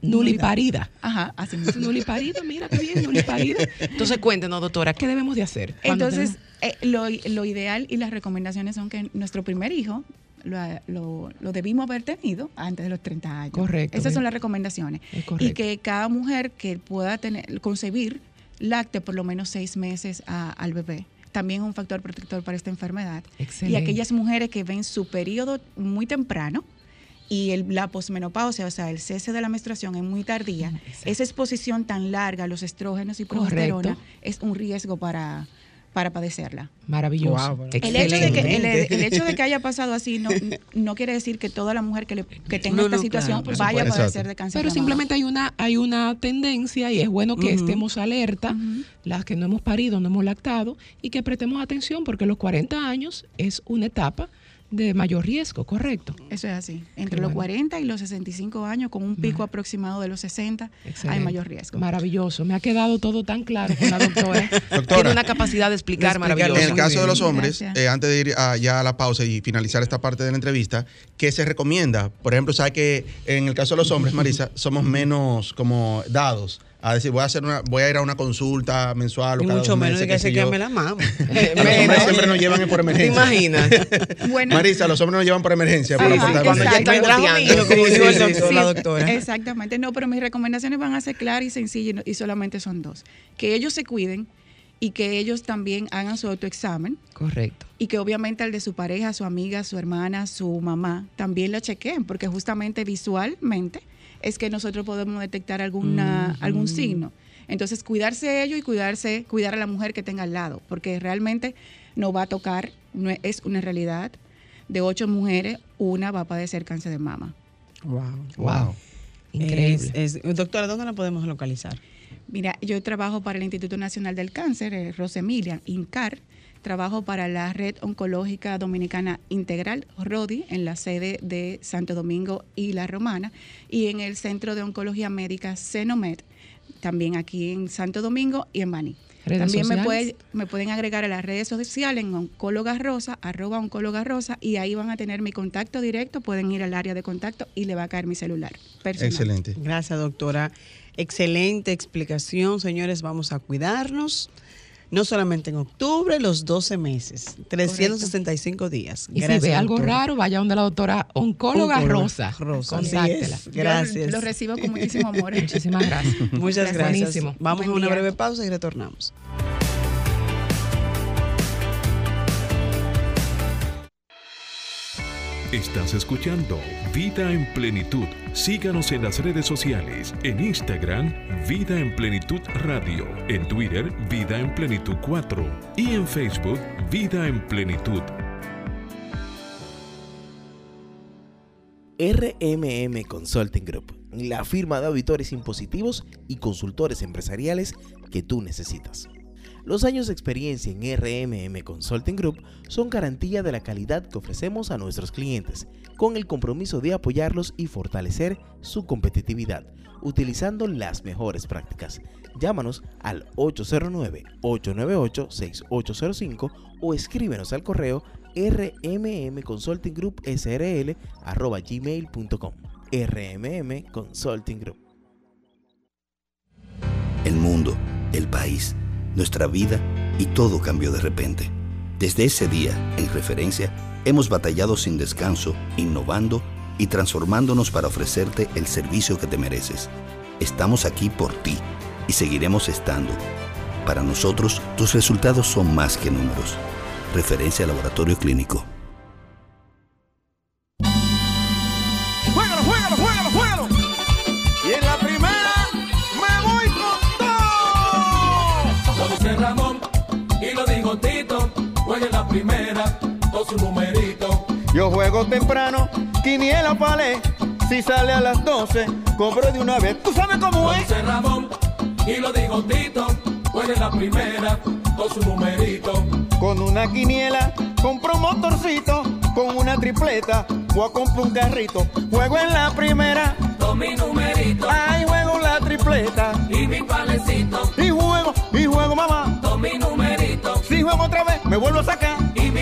nuliparida. Ajá, así mismo. Nuliparida, mira qué bien, nuliparida. Entonces, cuéntenos, doctora, ¿qué debemos de hacer? Entonces, eh, lo, lo ideal y las recomendaciones son que nuestro primer hijo lo, lo- lo debimos haber tenido antes de los 30 años. Correcto, Esas bien. son las recomendaciones. Es correcto. Y que cada mujer que pueda tener, concebir lacte por lo menos seis meses a- al bebé. También es un factor protector para esta enfermedad. Excelente. Y aquellas mujeres que ven su periodo muy temprano y el, la posmenopausia, o sea, el cese de la menstruación es muy tardía, esa exposición tan larga a los estrógenos y progesterona Correcto. es un riesgo para, para padecerla. Maravilloso. Wow, El hecho, de que, el, Excelente. el hecho de que haya pasado así no, no quiere decir que toda la mujer que, le- que tenga No, esta no, situación claro, vaya a padecer de cáncer. Pero de simplemente hay una, hay una tendencia y es bueno que estemos alerta, las que no hemos parido, no hemos lactado, y que prestemos atención porque los 40 años es una etapa de mayor riesgo, correcto. Eso es así. Entre Qué los bueno. 40 y los 65 años, con un pico aproximado de los 60, hay mayor riesgo. Maravilloso. Me ha quedado todo tan claro con la doctora. Doctora. Tiene una capacidad de explicar, maravillosa. En el caso de los hombres, eh, antes de ir a- ya a la pausa y finalizar esta parte de la entrevista, ¿qué se recomienda? Por ejemplo, sabe que en el caso de los hombres, Marisa, somos menos como dados a decir, voy a hacer una, voy a ir a una consulta mensual o Y cada mucho dos menos meses, de que se queme la mama. Los hombres siempre nos llevan por emergencia. ¿Te imaginas? Bueno, Marisa, los hombres nos llevan por emergencia. por cuando ya están Vendrá goteando. conmigo, como Sí, dijo el sí, doctor, sí. la doctora. Exactamente. No, pero mis recomendaciones van a ser claras y sencillas y solamente son dos. Que ellos se cuiden y que ellos también hagan su autoexamen Correcto. y que obviamente el de su pareja, su amiga, su hermana, su mamá también lo chequeen, porque justamente visualmente es que nosotros podemos detectar alguna, algún signo. Entonces, cuidarse ellos y cuidarse, cuidar a la mujer que tenga al lado, porque realmente no va a tocar, no es- es una realidad. De ocho mujeres, una va a padecer cáncer de mama. Wow. Wow. Increíble. Es- es- doctora, ¿dónde la podemos localizar? Mira, yo trabajo para el Instituto Nacional del Cáncer, eh, Rosemilia, INCAR. Trabajo para la Red Oncológica Dominicana Integral, RODI, en la sede de Santo Domingo y La Romana, y en el Centro de Oncología Médica CENOMED, también aquí en Santo Domingo y en Bani. ¿Redes También me, puede- me pueden agregar a las redes sociales en Oncóloga Rosa, arroba Oncóloga Rosa, y ahí van a tener mi contacto directo, pueden ir al área de contacto y le va a caer mi celular. personal. Excelente. Gracias, doctora. Excelente explicación, señores. Vamos a cuidarnos. No solamente en octubre, los 12 meses, 365 días. Y Gracias, si ve algo doctora. raro, vaya donde la doctora oncóloga Oncóloga Rosa. Rosa, Contáctela. Gracias. Yo lo recibo con muchísimo amor. Muchísimas gracias. Muchas gracias. Buenísimo. Vamos a una día. breve pausa y retornamos. Estás escuchando Vida en Plenitud. Síganos en las redes sociales, en Instagram, Vida en Plenitud Radio, en Twitter, Vida en Plenitud 4 y en Facebook, Vida en Plenitud. RMM Consulting Group, la firma de auditores impositivos y consultores empresariales que tú necesitas. Los años de experiencia en RMM Consulting Group son garantía de la calidad que ofrecemos a nuestros clientes, con el compromiso de apoyarlos y fortalecer su competitividad, utilizando las mejores prácticas. Llámanos al 809-898-6805 o escríbenos al correo rmmconsultinggroupsrl.gmail.com RMM Consulting Group. El mundo, el país, nuestra vida y todo cambió de repente. Desde ese día, en referencia, hemos batallado sin descanso, innovando y transformándonos para ofrecerte el servicio que te mereces. Estamos aquí por ti y seguiremos estando. Para nosotros, tus resultados son más que números. Referencia Laboratorio Clínico. Primera, todo su numerito. Yo juego temprano, quiniela palé. Si sale a las 12, cobro de una vez. ¿Tú sabes cómo es? dice Ramón y lo digo Tito. Juega la primera, todos sus numeritos. Con una quiniela, compro un motorcito, con una tripleta, voy a comprar un carrito. Juego en la primera, Todos mis numeritos. ay, juego la tripleta. Y mi panecito. Y juego, y juego mamá. Todos mis numeritos. Si juego otra vez, me vuelvo a sacar. Y mi.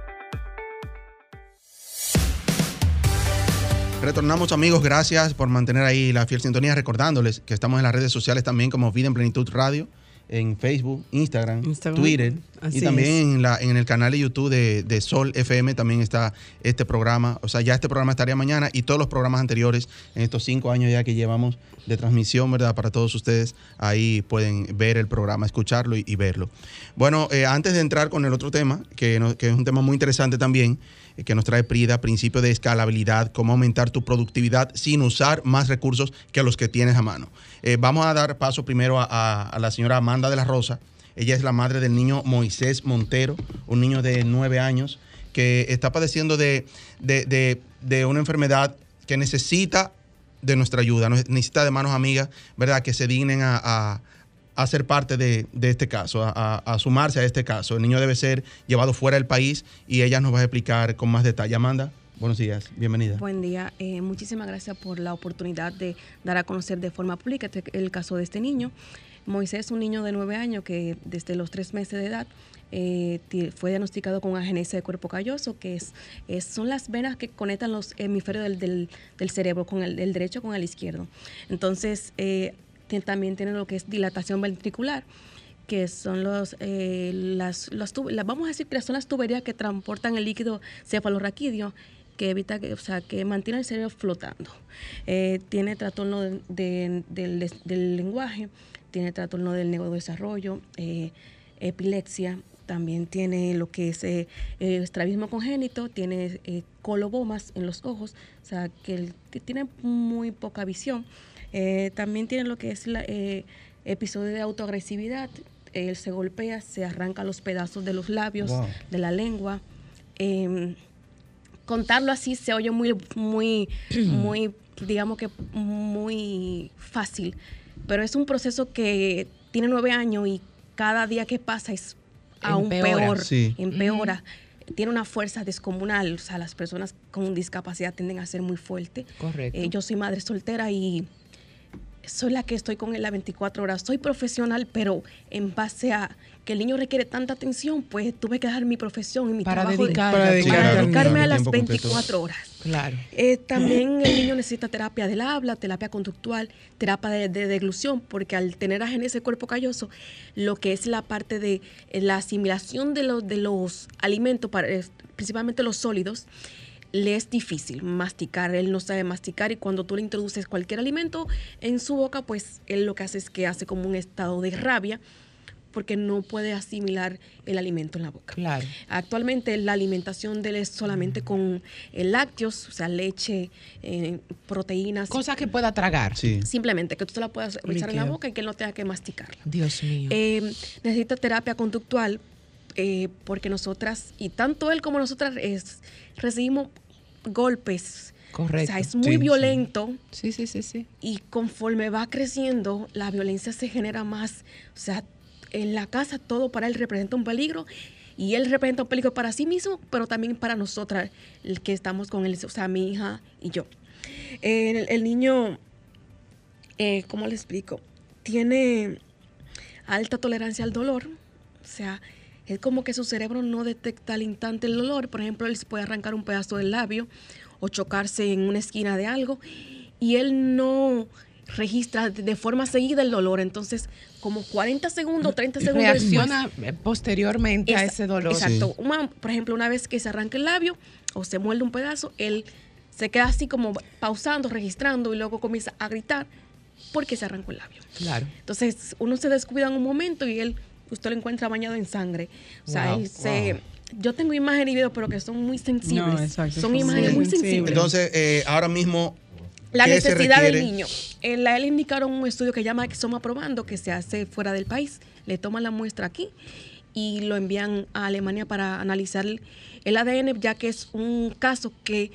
Retornamos amigos, gracias por mantener ahí la fiel sintonía, recordándoles que estamos en las redes sociales también como Vida en Plenitud Radio, en Facebook, Instagram, Instagram, Twitter así y también es. en, la, en el canal de YouTube de, de Sol FM también está este programa, o sea, ya este programa estaría mañana y todos los programas anteriores en estos cinco años ya que llevamos de transmisión, ¿verdad? Para todos ustedes, ahí pueden ver el programa, escucharlo y, y verlo. Bueno, eh, antes de entrar con el otro tema, que, no- que es un tema muy interesante también, que nos trae Prida, principio de escalabilidad, cómo aumentar tu productividad sin usar más recursos que los que tienes a mano. Eh, vamos a dar paso primero a, la señora Amanda de la Rosa. Ella es la madre del niño Moisés Montero, un niño de nueve años que está padeciendo de, de- de- una enfermedad que necesita de nuestra ayuda, necesita de manos amigas, ¿verdad? Que se dignen a- a ser parte de, este caso, a, sumarse a este caso. El niño debe ser llevado fuera del país y ella nos va a explicar con más detalle. Amanda, buenos días, bienvenida. Buen día. Eh, muchísimas gracias por la oportunidad de dar a conocer de forma pública este- el caso de este niño. Moisés es un niño de nueve años que desde los tres meses de edad eh, fue diagnosticado con agenesia de cuerpo calloso, que es, son las venas que conectan los hemisferios del, del- del cerebro, con el, derecho con el izquierdo. Entonces, eh, también tiene lo que es dilatación ventricular que son los, eh, las, las vamos a decir que son las tuberías que transportan el líquido cefalorraquídeo que evita que, o sea, que mantiene el cerebro flotando. Eh, tiene trastorno de- de- del, del lenguaje, tiene trastorno del neurodesarrollo, eh, epilepsia, también tiene lo que es eh, estrabismo congénito, tiene colobomas en los ojos, o sea, que tiene muy poca visión. Eh, también tiene lo que es la, eh, episodio de autoagresividad, él se golpea, se arranca los pedazos de los labios, Wow. de la lengua. Em, contarlo así se oye muy, muy, muy, digamos que muy fácil, pero es un proceso que tiene nueve años y cada día que pasa es aún Empeora. peor, Sí. empeora. Tiene una fuerza descomunal, o sea, las personas con discapacidad tienden a ser muy fuertes. Correcto. Eh, yo soy madre soltera y soy la que estoy con él las 24 horas. Soy profesional, pero en base a que el niño requiere tanta atención, pues tuve que dejar mi profesión y mi Para trabajo de- para Para dedicarme a las tiempo completo. 24 horas. Claro. Eh, también el niño necesita terapia del habla, terapia conductual, terapia de, de deglución, porque al tener agenesia de cuerpo calloso, lo que es la parte de eh, la asimilación de los, de los alimentos, para, eh, principalmente los sólidos, le es difícil masticar, él no sabe masticar y cuando tú le introduces cualquier alimento en su boca, pues él lo que hace es que hace como un estado de rabia porque no puede asimilar el alimento en la boca. Claro. Actualmente la alimentación de él es solamente con eh, lácteos, o sea, leche, eh, proteínas. Cosas que pueda tragar. Sí. Simplemente que tú se la puedas echar en la boca y que él no tenga que masticarla. Dios mío. Eh, necesita terapia conductual eh, porque nosotras, y tanto él como nosotras, es- recibimos golpes. Correcto. O sea, es muy Sí, sí. violento. Sí, sí, sí, sí. Y conforme va creciendo, la violencia se genera más. O sea, en la casa todo para él representa un peligro. Y él representa un peligro para sí mismo, pero también para nosotras, el que estamos con él, o sea, mi hija y yo. El, el niño, eh, ¿cómo le explico? Tiene alta tolerancia al dolor. O sea, es como que su cerebro no detecta al instante el dolor. Por ejemplo, él se puede arrancar un pedazo del labio o chocarse en una esquina de algo y él no registra de forma seguida el dolor. Entonces, como 40 segundos, 30 segundos Reacciona después- posteriormente a ese dolor. Exacto. Una- por ejemplo, una vez que se arranca el labio o se muerde un pedazo, él se queda así como pausando, registrando y luego comienza a gritar porque se arrancó el labio. Claro. Entonces, uno se descuida en un momento y él, usted lo encuentra bañado en sangre. O sea, Wow, él se... wow. Yo tengo imágenes y videos, pero que son muy sensibles. No, exacto, son imágenes muy muy sensibles. Entonces, eh, ahora mismo, La ¿qué se necesidad del niño. En la él indicaron un estudio que llama Exoma Probando, que se hace fuera del país. Le toman la muestra aquí y lo envían a Alemania para analizar el ADN, ya que es un caso que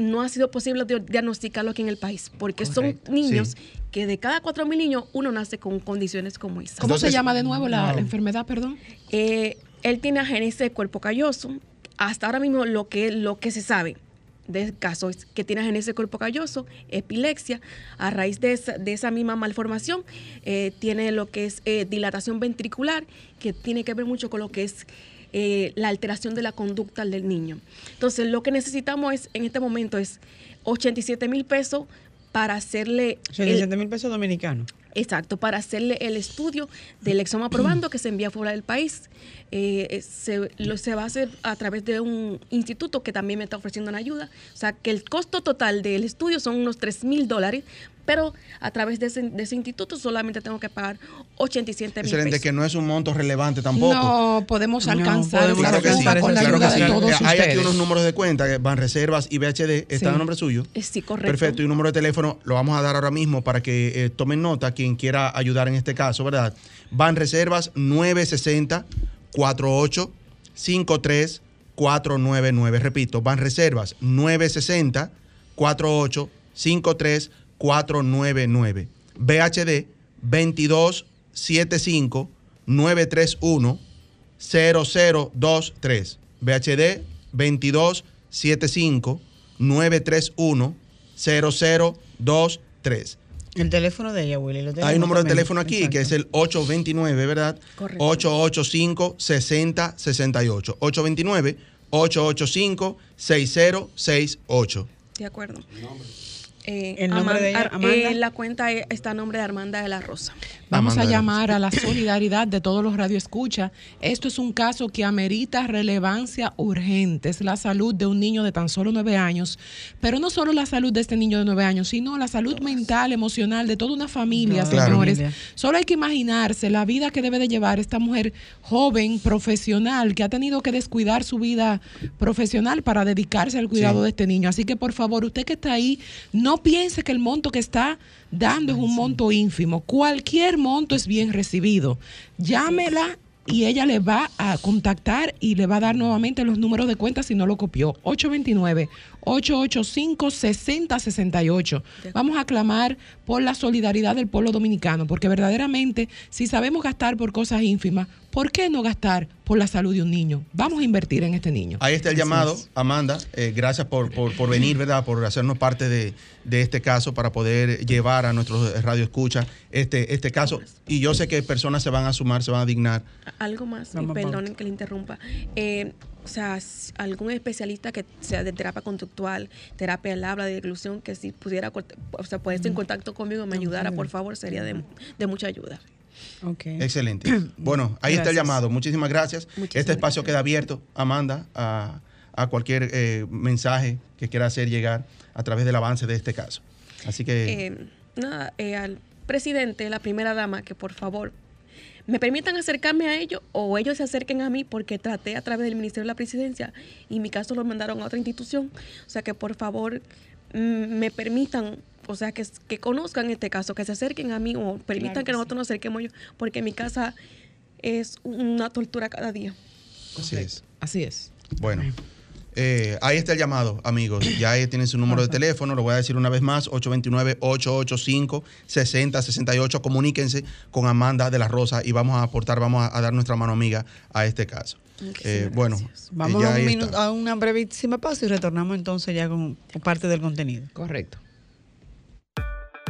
no ha sido posible di- diagnosticarlo aquí en el país, porque Correcto, son niños sí. que de cada 4.000 niños, uno nace con condiciones como esa. ¿Cómo se llama de nuevo la, la enfermedad, perdón? Eh, él tiene agenesis de cuerpo calloso. Hasta ahora mismo lo que, lo que se sabe del caso es que tiene agenesis de cuerpo calloso, epilepsia. A raíz de esa, de esa misma malformación, eh, tiene lo que es eh, dilatación ventricular, que tiene que ver mucho con lo que es eh, la alteración de la conducta del niño. Entonces, lo que necesitamos es, en este momento es 87 mil pesos para hacerle... el- 87 mil pesos dominicanos. Exacto, para hacerle el estudio del exoma probando que se envía fuera del país. Eh, eh, se, lo, se va a hacer a través de un instituto que también me está ofreciendo una ayuda. O sea, que el costo total del estudio son unos 3 mil dólares, pero a través de ese, de ese instituto solamente tengo que pagar 87 mil Excelente, pesos. que no es un monto relevante tampoco. No, podemos alcanzar podemos Claro que sí, cuota con la claro ayuda que de sí. todos Hay aquí unos números de cuenta que van reservas y VHD. ¿Está Sí. a nombre suyo? Eh, Sí, correcto. Perfecto. Y un número de teléfono lo vamos a dar ahora mismo para que eh, tomen nota quien quiera ayudar en este caso, ¿verdad? Van reservas 960 48 53 499. Repito, van reservas 960 48 53 499. VHD 22 75 931 0023. VHD 22 75 931 0023. El teléfono de ella, Willy. Lo Hay un número de teléfono aquí que es el 829, ¿verdad? Correcto. 885-6068. 829-885-6068. De acuerdo. Eh, ¿El nombre de ella, Ar- Amanda? eh, la cuenta eh, está a nombre de Armanda de la Rosa. Vamos Amanda a llamar a la solidaridad de todos los radioescuchas. Esto es un caso que amerita relevancia urgente. Es la salud de un niño de tan solo nueve años. Pero no solo la salud de este niño de nueve años, sino la salud mental, emocional de toda una familia, señores. Solo hay que imaginarse la vida que debe de llevar esta mujer joven, profesional, que ha tenido que descuidar su vida profesional para dedicarse al cuidado Sí. de este niño. Así que por favor, usted que está ahí, no piense que el monto que está dando es un monto ínfimo. Cualquier monto es bien recibido. Llámela y ella le va a contactar y le va a dar nuevamente los números de cuenta si no lo copió. 829-885-6068. Vamos a clamar por la solidaridad del pueblo dominicano, porque verdaderamente, si sabemos gastar por cosas ínfimas, ¿por qué no gastar por la salud de un niño? Vamos a invertir en este niño. Ahí está el llamado. Amanda. eh, gracias por, por- por venir, ¿verdad? Por hacernos parte de, de este caso para poder llevar a nuestros radio escucha este, este caso. Y yo sé que personas se van a sumar, se van a dignar. Algo más, y Vamos, perdonen que le interrumpa. Eh, o sea, algún especialista que sea de terapia conductual, terapia del habla, de inclusión, que si pudiera o sea, ponerse en contacto conmigo, me ayudara, por favor, sería de, de mucha ayuda. Excelente. Bueno, ahí está el llamado. Muchísimas gracias. Muchísimas este espacio queda abierto, Amanda, a, a cualquier eh, mensaje que quiera hacer llegar a través del avance de este caso. Así que... Eh, nada, eh, al presidente, la primera dama, que por favor me permitan acercarme a ellos o ellos se acerquen a mí porque traté a través del Ministerio de la Presidencia y mi caso lo mandaron a otra institución. O sea que por favor mm, me permitan, o sea que, que conozcan este caso, que se acerquen a mí o permitan Claro que, que nosotros nos acerquemos a ellos porque mi casa es una tortura cada día. Así es. Así es. Bueno, Eh, ahí está el llamado, amigos. Ya ahí tienen su número de teléfono. Lo voy a decir una vez más: 829-885-6068. Comuníquense con Amanda de la Rosa y vamos a aportar, vamos a, a dar nuestra mano amiga a este caso. Eh, bueno, Vamos eh, a, un minuto, a una brevísima pausa y retornamos entonces ya con parte del contenido. Correcto.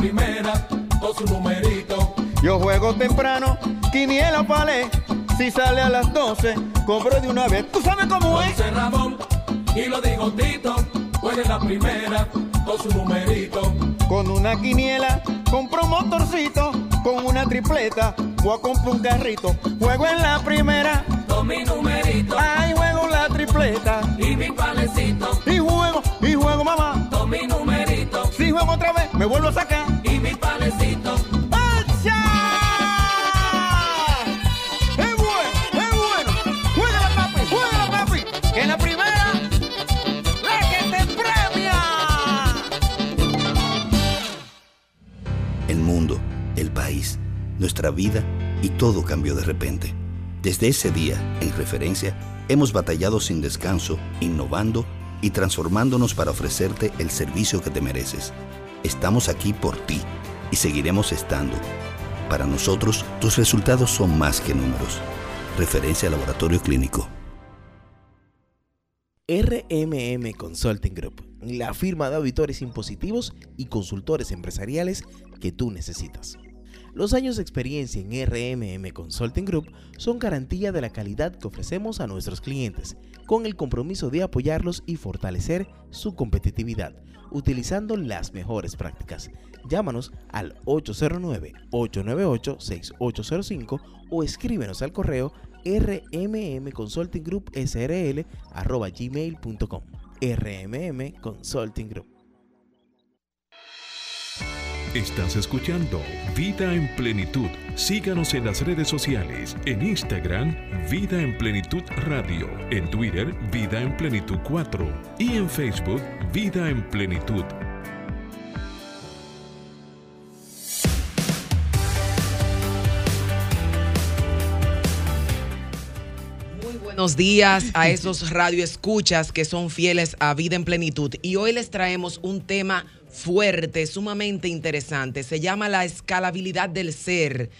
Primera con su numerito. Yo juego temprano, quiniela palé. Si sale a las 12, cobro de una vez. ¿Tú sabes cómo Lo es? Ramón y lo dijo Tito. Juega en la primera con su numerito. Con una quiniela, compro un motorcito. Con una tripleta, voy a comprar un carrito. Juego en la primera. Con mi numerito. Ay, juego la tripleta. Y mi palecito. Y juego, y juego, mamá. Con mi numerito. Si juego otra vez, me vuelvo a sacar. ¡Acha! ¡Es bueno! ¡Es bueno! ¡Juégala, papi! ¡Juégala, papi! ¡Que en la primera! ¡La que te premia! El mundo, el país, nuestra vida y todo cambió de repente. Desde ese día, en referencia, hemos batallado sin descanso, innovando y transformándonos para ofrecerte el servicio que te mereces. Estamos aquí por ti y seguiremos estando. Para nosotros, tus resultados son más que números. Referencia Laboratorio Clínico. RMM Consulting Group, la firma de auditores impositivos y consultores empresariales que tú necesitas. Los años de experiencia en RMM Consulting Group son garantía de la calidad que ofrecemos a nuestros clientes, con el compromiso de apoyarlos y fortalecer su competitividad, utilizando las mejores prácticas. Llámanos al 809-898-6805 o escríbenos al correo rmmconsultinggroup.srl@gmail.com. RMM Consulting Group. Estás escuchando Vida en Plenitud. Síganos en las redes sociales, en Instagram, Vida en Plenitud Radio, en Twitter, Vida en Plenitud 4 y en Facebook, Vida en Plenitud. Buenos días a esos radioescuchas que son fieles a Vida en Plenitud. Y hoy les traemos un tema fuerte, sumamente interesante. Se llama la escalabilidad del ser.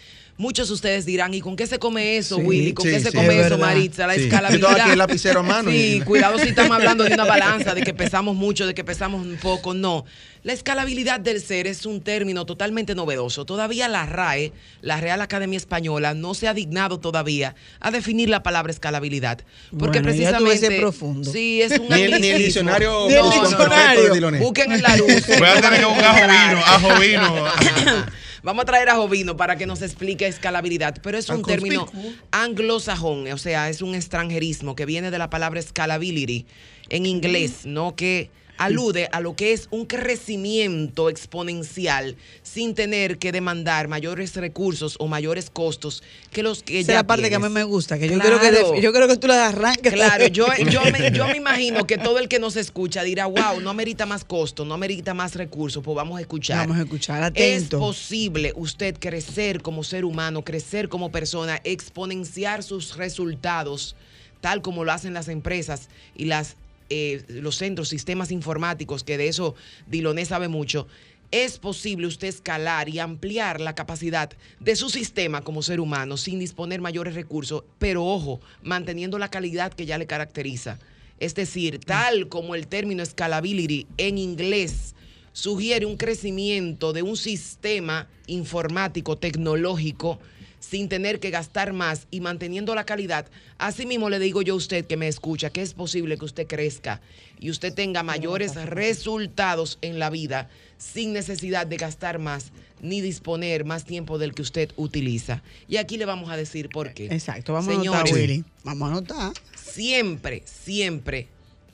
Muchos de ustedes dirán, ¿y con qué se come eso, Sí, Willy? ¿Con sí, qué se sí, come es eso, verdad. Maritza? La escalabilidad. tengo aquí el lapicero a mano Sí, y- cuidado si estamos hablando de una balanza, de que pesamos mucho, de que pesamos un poco. No. La escalabilidad del ser es un término totalmente novedoso. Todavía la RAE, la Real Academia Española, no se ha dignado todavía a definir la palabra escalabilidad. Porque Bueno, ya precisamente. ese profundo. Sí, es un Ni el- ni el anglicismo. diccionario Ni el No, no, no. diccionario. de Diloné. Busquen en la luz. Voy a tener que buscar a Jovino, a Jovino. Vamos a traer a Jovino para que nos explique escalabilidad, pero es un Tan término anglosajón, o sea, es un extranjerismo que viene de la palabra scalability en inglés, ¿no? Que alude a lo que es un crecimiento exponencial sin tener que demandar mayores recursos o mayores costos que los que Esa ya es la parte que a mí me gusta, que yo quiero que yo quiero que tú la arranques. Claro, yo, yo, me, yo me imagino que todo el que nos escucha dirá, wow, no amerita más costo, no amerita más recursos, pues vamos a escuchar. Vamos a escuchar, Es atento. posible usted crecer como ser humano, crecer como persona, exponenciar sus resultados, tal como lo hacen las empresas y las, eh, los centros, sistemas informáticos, que de eso Diloné sabe mucho, es posible usted escalar y ampliar la capacidad de su sistema como ser humano sin disponer mayores recursos, pero ojo, manteniendo la calidad que ya le caracteriza. Es decir, tal como el término scalability en inglés sugiere un crecimiento de un sistema informático, tecnológico, sin tener que gastar más y manteniendo la calidad, así mismo le digo yo a usted que me escucha que es posible que usted crezca y usted tenga mayores resultados en la vida sin necesidad de gastar más ni disponer más tiempo del que usted utiliza. Y aquí le vamos a decir por qué. Exacto, vamos a anotar, Willy. Vamos a anotar. Siempre, siempre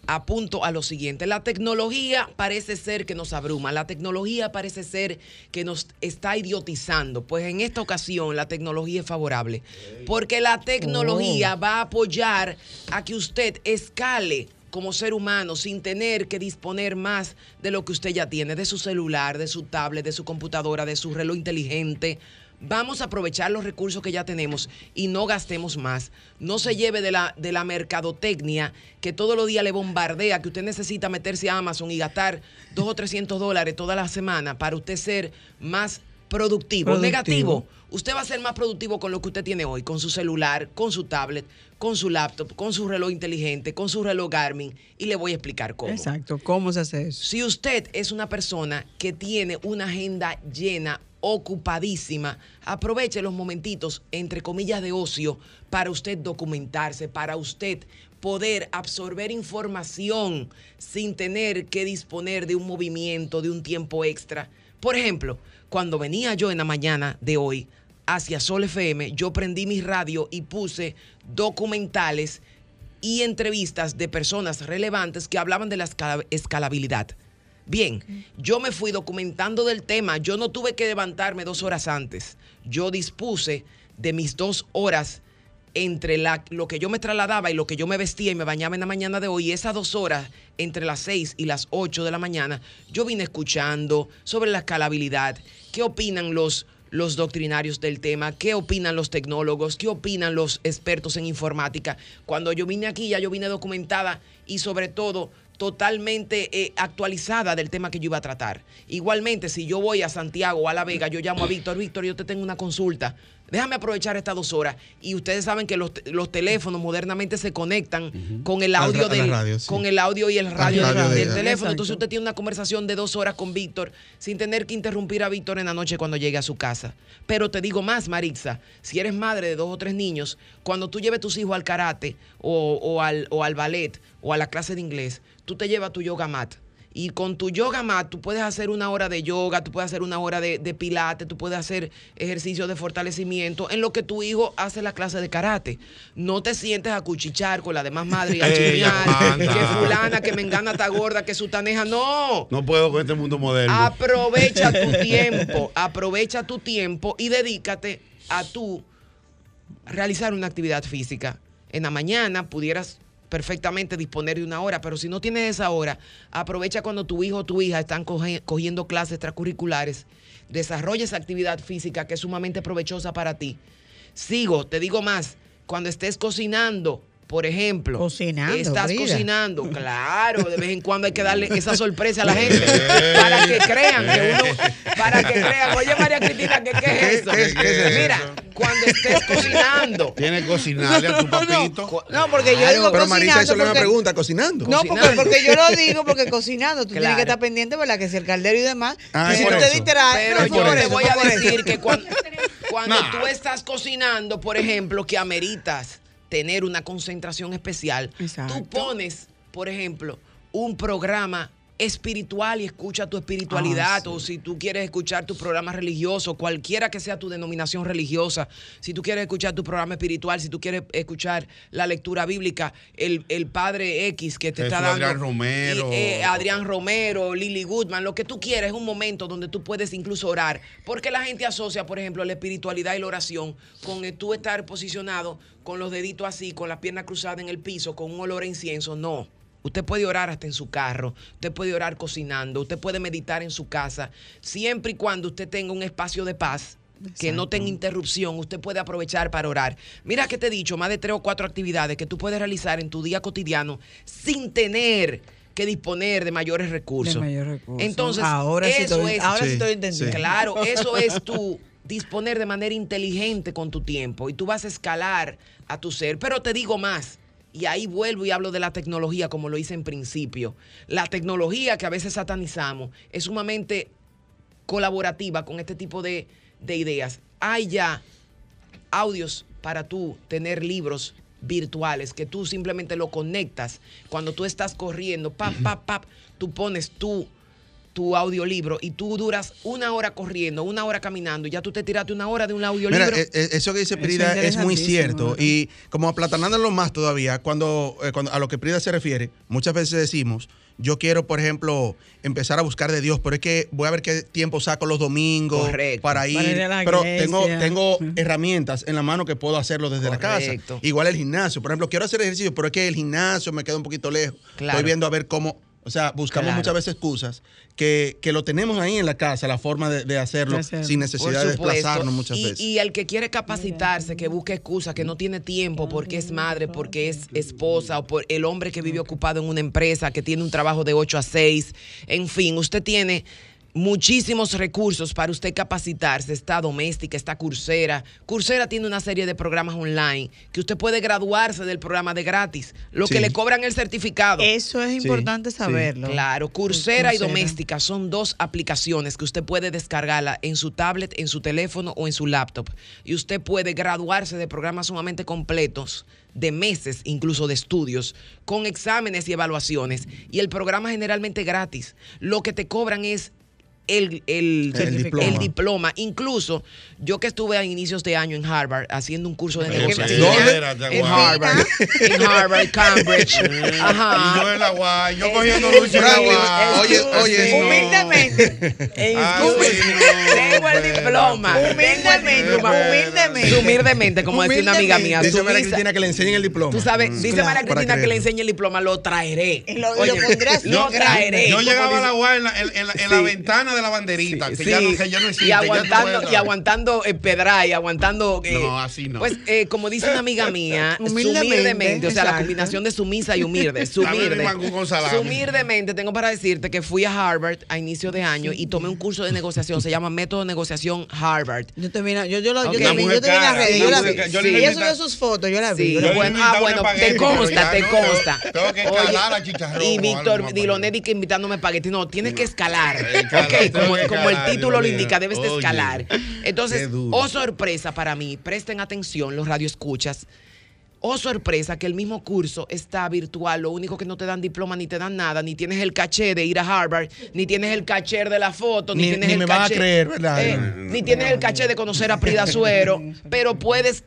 apunto a lo siguiente. La tecnología parece ser que nos abruma, la tecnología parece ser que nos está idiotizando. Pues en esta ocasión la tecnología es favorable, porque la tecnología Oh. va a apoyar a que usted escale como ser humano sin tener que disponer más de lo que usted ya tiene, de su celular, de su tablet, de su computadora, de su reloj inteligente. Vamos a aprovechar los recursos que ya tenemos y no gastemos más. No se lleve de la, de la mercadotecnia que todos los días le bombardea, que usted necesita meterse a Amazon y gastar dos o 300 dólares toda la semana para usted ser más productivo. Productivo. Negativo. Usted va a ser más productivo con lo que usted tiene hoy, con su celular, con su tablet, con su laptop, con su reloj inteligente, con su reloj Garmin. Y le voy a explicar cómo. Exacto, ¿cómo se hace eso? Si usted es una persona que tiene una agenda llena, ocupadísima, aproveche los momentitos, entre comillas, de ocio para usted documentarse, para usted poder absorber información sin tener que disponer de un movimiento, de un tiempo extra. Por ejemplo, cuando venía yo en la mañana de hoy hacia Sol FM, yo prendí mi radio y puse documentales y entrevistas de personas relevantes que hablaban de la escala- escalabilidad. Bien, yo me fui documentando del tema, yo no tuve que levantarme dos horas antes, yo dispuse de mis dos horas entre la- lo que yo me trasladaba y lo que yo me vestía y me bañaba en la mañana de hoy, esas dos horas entre las 6 y las 8 de la mañana, yo vine escuchando sobre la escalabilidad, qué opinan los, los doctrinarios del tema, qué opinan los tecnólogos, qué opinan los expertos en informática. Cuando yo vine aquí ya yo vine documentada y sobre todo totalmente eh, actualizada del tema que yo iba a tratar. Igualmente, si yo voy a Santiago o a La Vega, yo llamo a Víctor, Víctor, yo te tengo una consulta. Déjame aprovechar estas dos horas. Y ustedes saben que los, los teléfonos modernamente se conectan con el audio del, radio, sí. con el audio y el radio, radio del, de- del teléfono. Exacto. Entonces usted tiene una conversación de dos horas con Víctor sin tener que interrumpir a Víctor en la noche cuando llegue a su casa. Pero te digo más, Maritza, si eres madre de dos o tres niños, cuando tú lleves tus hijos al karate o, o al, o al ballet o a la clase de inglés, tú te llevas tu yoga mat. Y con tu yoga mat, tú puedes hacer una hora de yoga, tú puedes hacer una hora de, de pilates, tú puedes hacer ejercicios de fortalecimiento en lo que tu hijo hace la clase de karate. No te sientes a cuchichar con la demás madre y a chismear, que fulana, que me engana está gorda, que su taneja. No. No puedo con este mundo moderno. Aprovecha tu tiempo, aprovecha tu tiempo y dedícate a tú realizar una actividad física. En la mañana pudieras perfectamente disponer de una hora, pero si no tienes esa hora, aprovecha cuando tu hijo o tu hija están cogiendo clases extracurriculares, desarrolla esa actividad física que es sumamente provechosa para ti. Sigo, te digo más, cuando estés cocinando, por ejemplo, Cocinando, estás Frida. cocinando, claro, de vez en cuando hay que darle esa sorpresa a la gente para que crean que uno, para que crean, oye María Cristina, ¿qué, qué es eso? ¿Qué es- qué es eso? Mira, cuando estés cocinando. Tienes que cocinarle a tu papito. No, porque yo digo Pero Marisa, me porque- pregunta, ¿cocinando? No, porque, porque yo lo digo porque cocinando, tú tienes que estar pendiente, ¿verdad? Que si el caldero y demás, Ah, y si tú te eso. distraes, Pero no, yo te voy a decir que cuando, cuando Nah. tú estás cocinando, por ejemplo, que ameritas tener una concentración especial, tú pones, por ejemplo, un programa espiritual y escucha tu espiritualidad Ah, sí. o si tú quieres escuchar tu programa religioso, cualquiera que sea tu denominación religiosa, si tú quieres escuchar tu programa espiritual, si tú quieres escuchar la lectura bíblica, el, el Padre X que te está dando... Adrián Romero. y, eh, Adrián Romero, Lily Goodman, lo que tú quieras, es un momento donde tú puedes incluso orar. Porque la gente asocia, por ejemplo, la espiritualidad y la oración con el tú estar posicionado con los deditos así, con las piernas cruzadas en el piso, con un olor a incienso. No. Usted puede orar hasta en su carro, usted puede orar cocinando, usted puede meditar en su casa, siempre y cuando usted tenga un espacio de paz, que no tenga interrupción, usted puede aprovechar para orar. Mira que te he dicho, más de tres o cuatro actividades que tú puedes realizar en tu día cotidiano sin tener que disponer de mayores recursos. De mayores recursos. Entonces, Ahora sí eso estoy- es, ahora sí estoy entendiendo. Claro, eso es tú disponer de manera inteligente con tu tiempo y tú vas a escalar a tu ser. Pero te digo más, y ahí vuelvo y hablo de la tecnología como lo hice en principio. La tecnología que a veces satanizamos es sumamente colaborativa con este tipo de, de ideas. Hay ya audios para tú tener libros virtuales que tú simplemente lo conectas cuando tú estás corriendo, pap, pap, pap, tú pones tu, tu audiolibro y tú duras una hora corriendo, una hora caminando y ya tú te tiraste una hora de un audiolibro. Mira, eh, eh, eso que dice Prida es es muy cierto. Y como aplatanándolo más todavía, cuando, eh, cuando a lo que Prida se refiere, muchas veces decimos, yo quiero, por ejemplo, empezar a buscar de Dios, pero es que voy a ver qué tiempo saco los domingos Correcto. para ir. Para pero tengo, tengo herramientas en la mano que puedo hacerlo desde la casa. Igual el gimnasio. Por ejemplo, quiero hacer ejercicio, pero es que el gimnasio me queda un poquito lejos. Claro. Estoy viendo a ver cómo. O sea, buscamos Claro. muchas veces excusas que, que lo tenemos ahí en la casa, la forma de, de hacerlo, sin necesidad de desplazarnos muchas y, veces. Y el que quiere capacitarse, que busque excusas, que no tiene tiempo porque es madre, porque es esposa, o por el hombre que vive ocupado en una empresa, que tiene un trabajo de 8 a 6. En fin, usted tiene muchísimos recursos para usted capacitarse. Está doméstica, está Coursera. Coursera tiene una serie de programas online que usted puede graduarse del programa de gratis. Lo que le cobran el certificado. Eso es importante saberlo. Claro, Coursera y. Doméstica son dos aplicaciones que usted puede descargarla en su tablet, en su teléfono o en su laptop. Y usted puede graduarse de programas sumamente completos, de meses incluso de estudios, con exámenes y evaluaciones. Y el programa generalmente gratis. Lo que te cobran es el, el, El diploma. el diploma. Incluso yo que estuve a inicios de año en Harvard haciendo un curso de ¿Dónde? negociación. ¿Dónde era, En? Harvard. En Harvard, Cambridge. Ajá. Y yo en la guay, yo cogiendo luz en la guay. oye, oye. Humildemente. Tengo el diploma. Humildemente, humildemente. Humildemente, como decía una amiga mía. Dice María Cristina que le enseñen el diploma. Tú sabes, dice Claro. María Para Cristina que le enseñe el diploma, lo traeré. Lo- pondrás lo traeré. Yo llegaba a la dice- guay en la, en, en la, en la Sí. ventana de la banderita, que Sí, ya no, que ya no existe. y aguantando, y aguantando eh, pedra y aguantando. eh, No, así no. Pues, eh, como dice una amiga mía, Humildemente, o sea, la combinación de sumisa y humilde. Sumirde. Humildemente, tengo para decirte que fui a Harvard a inicio de año y tomé un curso de negociación, se llama Método de Negociación Harvard. Yo te vi, yo, yo, yo te vi, yo te vi las redes, yo la vi. Yo Sí. Ella subió sus fotos, yo la vi. Sí, yo bueno, ah, bueno, te consta, te consta. Tengo que Oye, escalar a chicharrón. Y Víctor que invitándome espagueti. No, tienes que escalar. escalar, ok, como, el título lo indica, debes de escalar. Entonces, oh sorpresa para mí, presten atención los radioescuchas. Oh sorpresa que el mismo curso está virtual, lo único que no te dan diploma ni te dan nada, ni tienes el caché de ir a Harvard, ni tienes el caché de la foto, ni, Ni- tienes ni el me van a caché, creer, ¿verdad? eh, ni tienes el caché de conocer a Prida Suero, pero puedes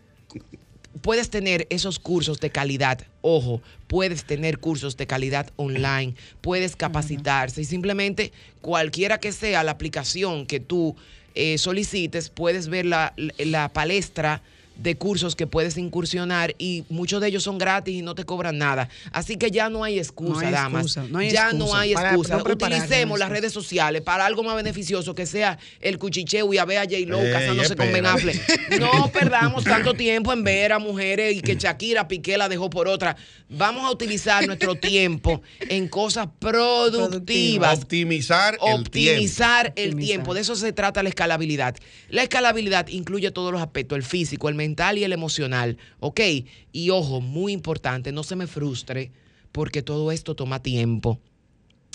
puedes tener esos cursos de calidad. Ojo, puedes tener cursos de calidad online, puedes capacitarse y simplemente cualquiera que sea la aplicación que tú eh, solicites, puedes ver la, la palestra de cursos que puedes incursionar y muchos de ellos son gratis y no te cobran nada. Así que ya no hay excusa, No hay damas. excusa, no hay ya excusa. no hay excusa. Utilicemos las redes sociales para algo más beneficioso que sea el cuchicheo y a ver a J-Lo casándose con Ben. Affleck. No perdamos tanto tiempo en ver a mujeres y que Shakira Piqué la dejó por otra. Vamos a utilizar nuestro tiempo en cosas productivas. Optimizar el Optimizar el Optimizar. tiempo. De eso se trata la escalabilidad. La escalabilidad incluye todos los aspectos, el físico, el mental y el emocional. ¿Ok? Y ojo, muy importante, no se me frustre porque todo esto toma tiempo.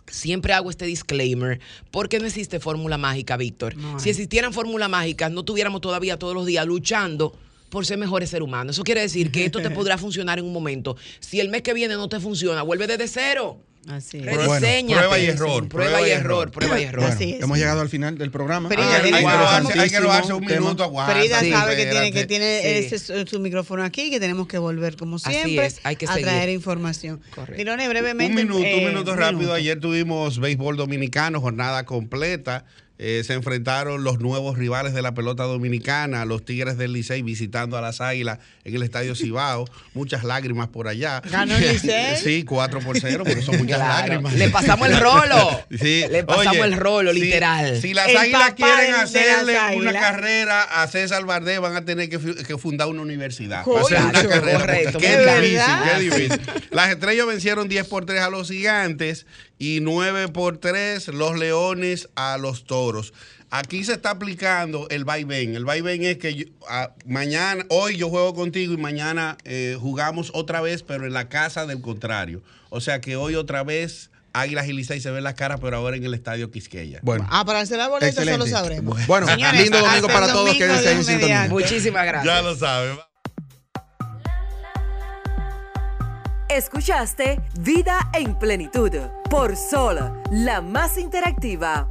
Siempre hago este disclaimer porque no existe fórmula mágica, Víctor. No si existieran fórmulas mágicas, no tuviéramos todavía todos los días luchando por ser mejores seres humanos. Eso quiere decir que esto te podrá funcionar en un momento. Si el mes que viene no te funciona, vuelve desde cero. Así es. Rediseñate. prueba y error, Prueba y error, prueba y error. Bueno, Así es. hemos llegado al final del programa. Hay, ella hay que robarse, hay que robarse un tema. minuto, aguanta. Frida Sí. sabe que tiene, que tiene Sí. ese su, su micrófono aquí, que tenemos que volver como Así siempre es, hay que a traer información. Correcto. Dilone, brevemente. Un minuto, eh, un minuto rápido. Ayer tuvimos béisbol dominicano, jornada completa. Eh, se enfrentaron los nuevos rivales de la pelota dominicana, los Tigres del Licey visitando a las Águilas en el Estadio Cibao. Muchas lágrimas por allá. ¿Ganó el Licey? Sí, 4 por 0, pero son muchas Claro. lágrimas. Le pasamos el rolo. Sí. Le pasamos Oye, el rolo, literal. Si, las El Águilas quieren hacerle una Águilas. carrera a César Vardés, van a tener que, fu- que fundar una universidad. Va a ser una carrera. correcto, Qué difícil, qué difícil. Las estrellas vencieron 10 por 3 a los gigantes y 9 por 3 los leones a los toros. Aquí se está aplicando el vaivén. El vaivén es que yo- a- mañana, hoy yo juego contigo y mañana eh, jugamos otra vez, pero en la casa del contrario. O sea que hoy otra vez Águilas y Licey se ven las caras, pero ahora en el estadio Quisqueya. Bueno. Ah, para hacer la boleta eso lo sabremos. Bueno, Señores, lindo domingo para todos. Quédense en sintonía. Muchísimas gracias. Ya lo saben. Escuchaste Vida en Plenitud por Sol, la más interactiva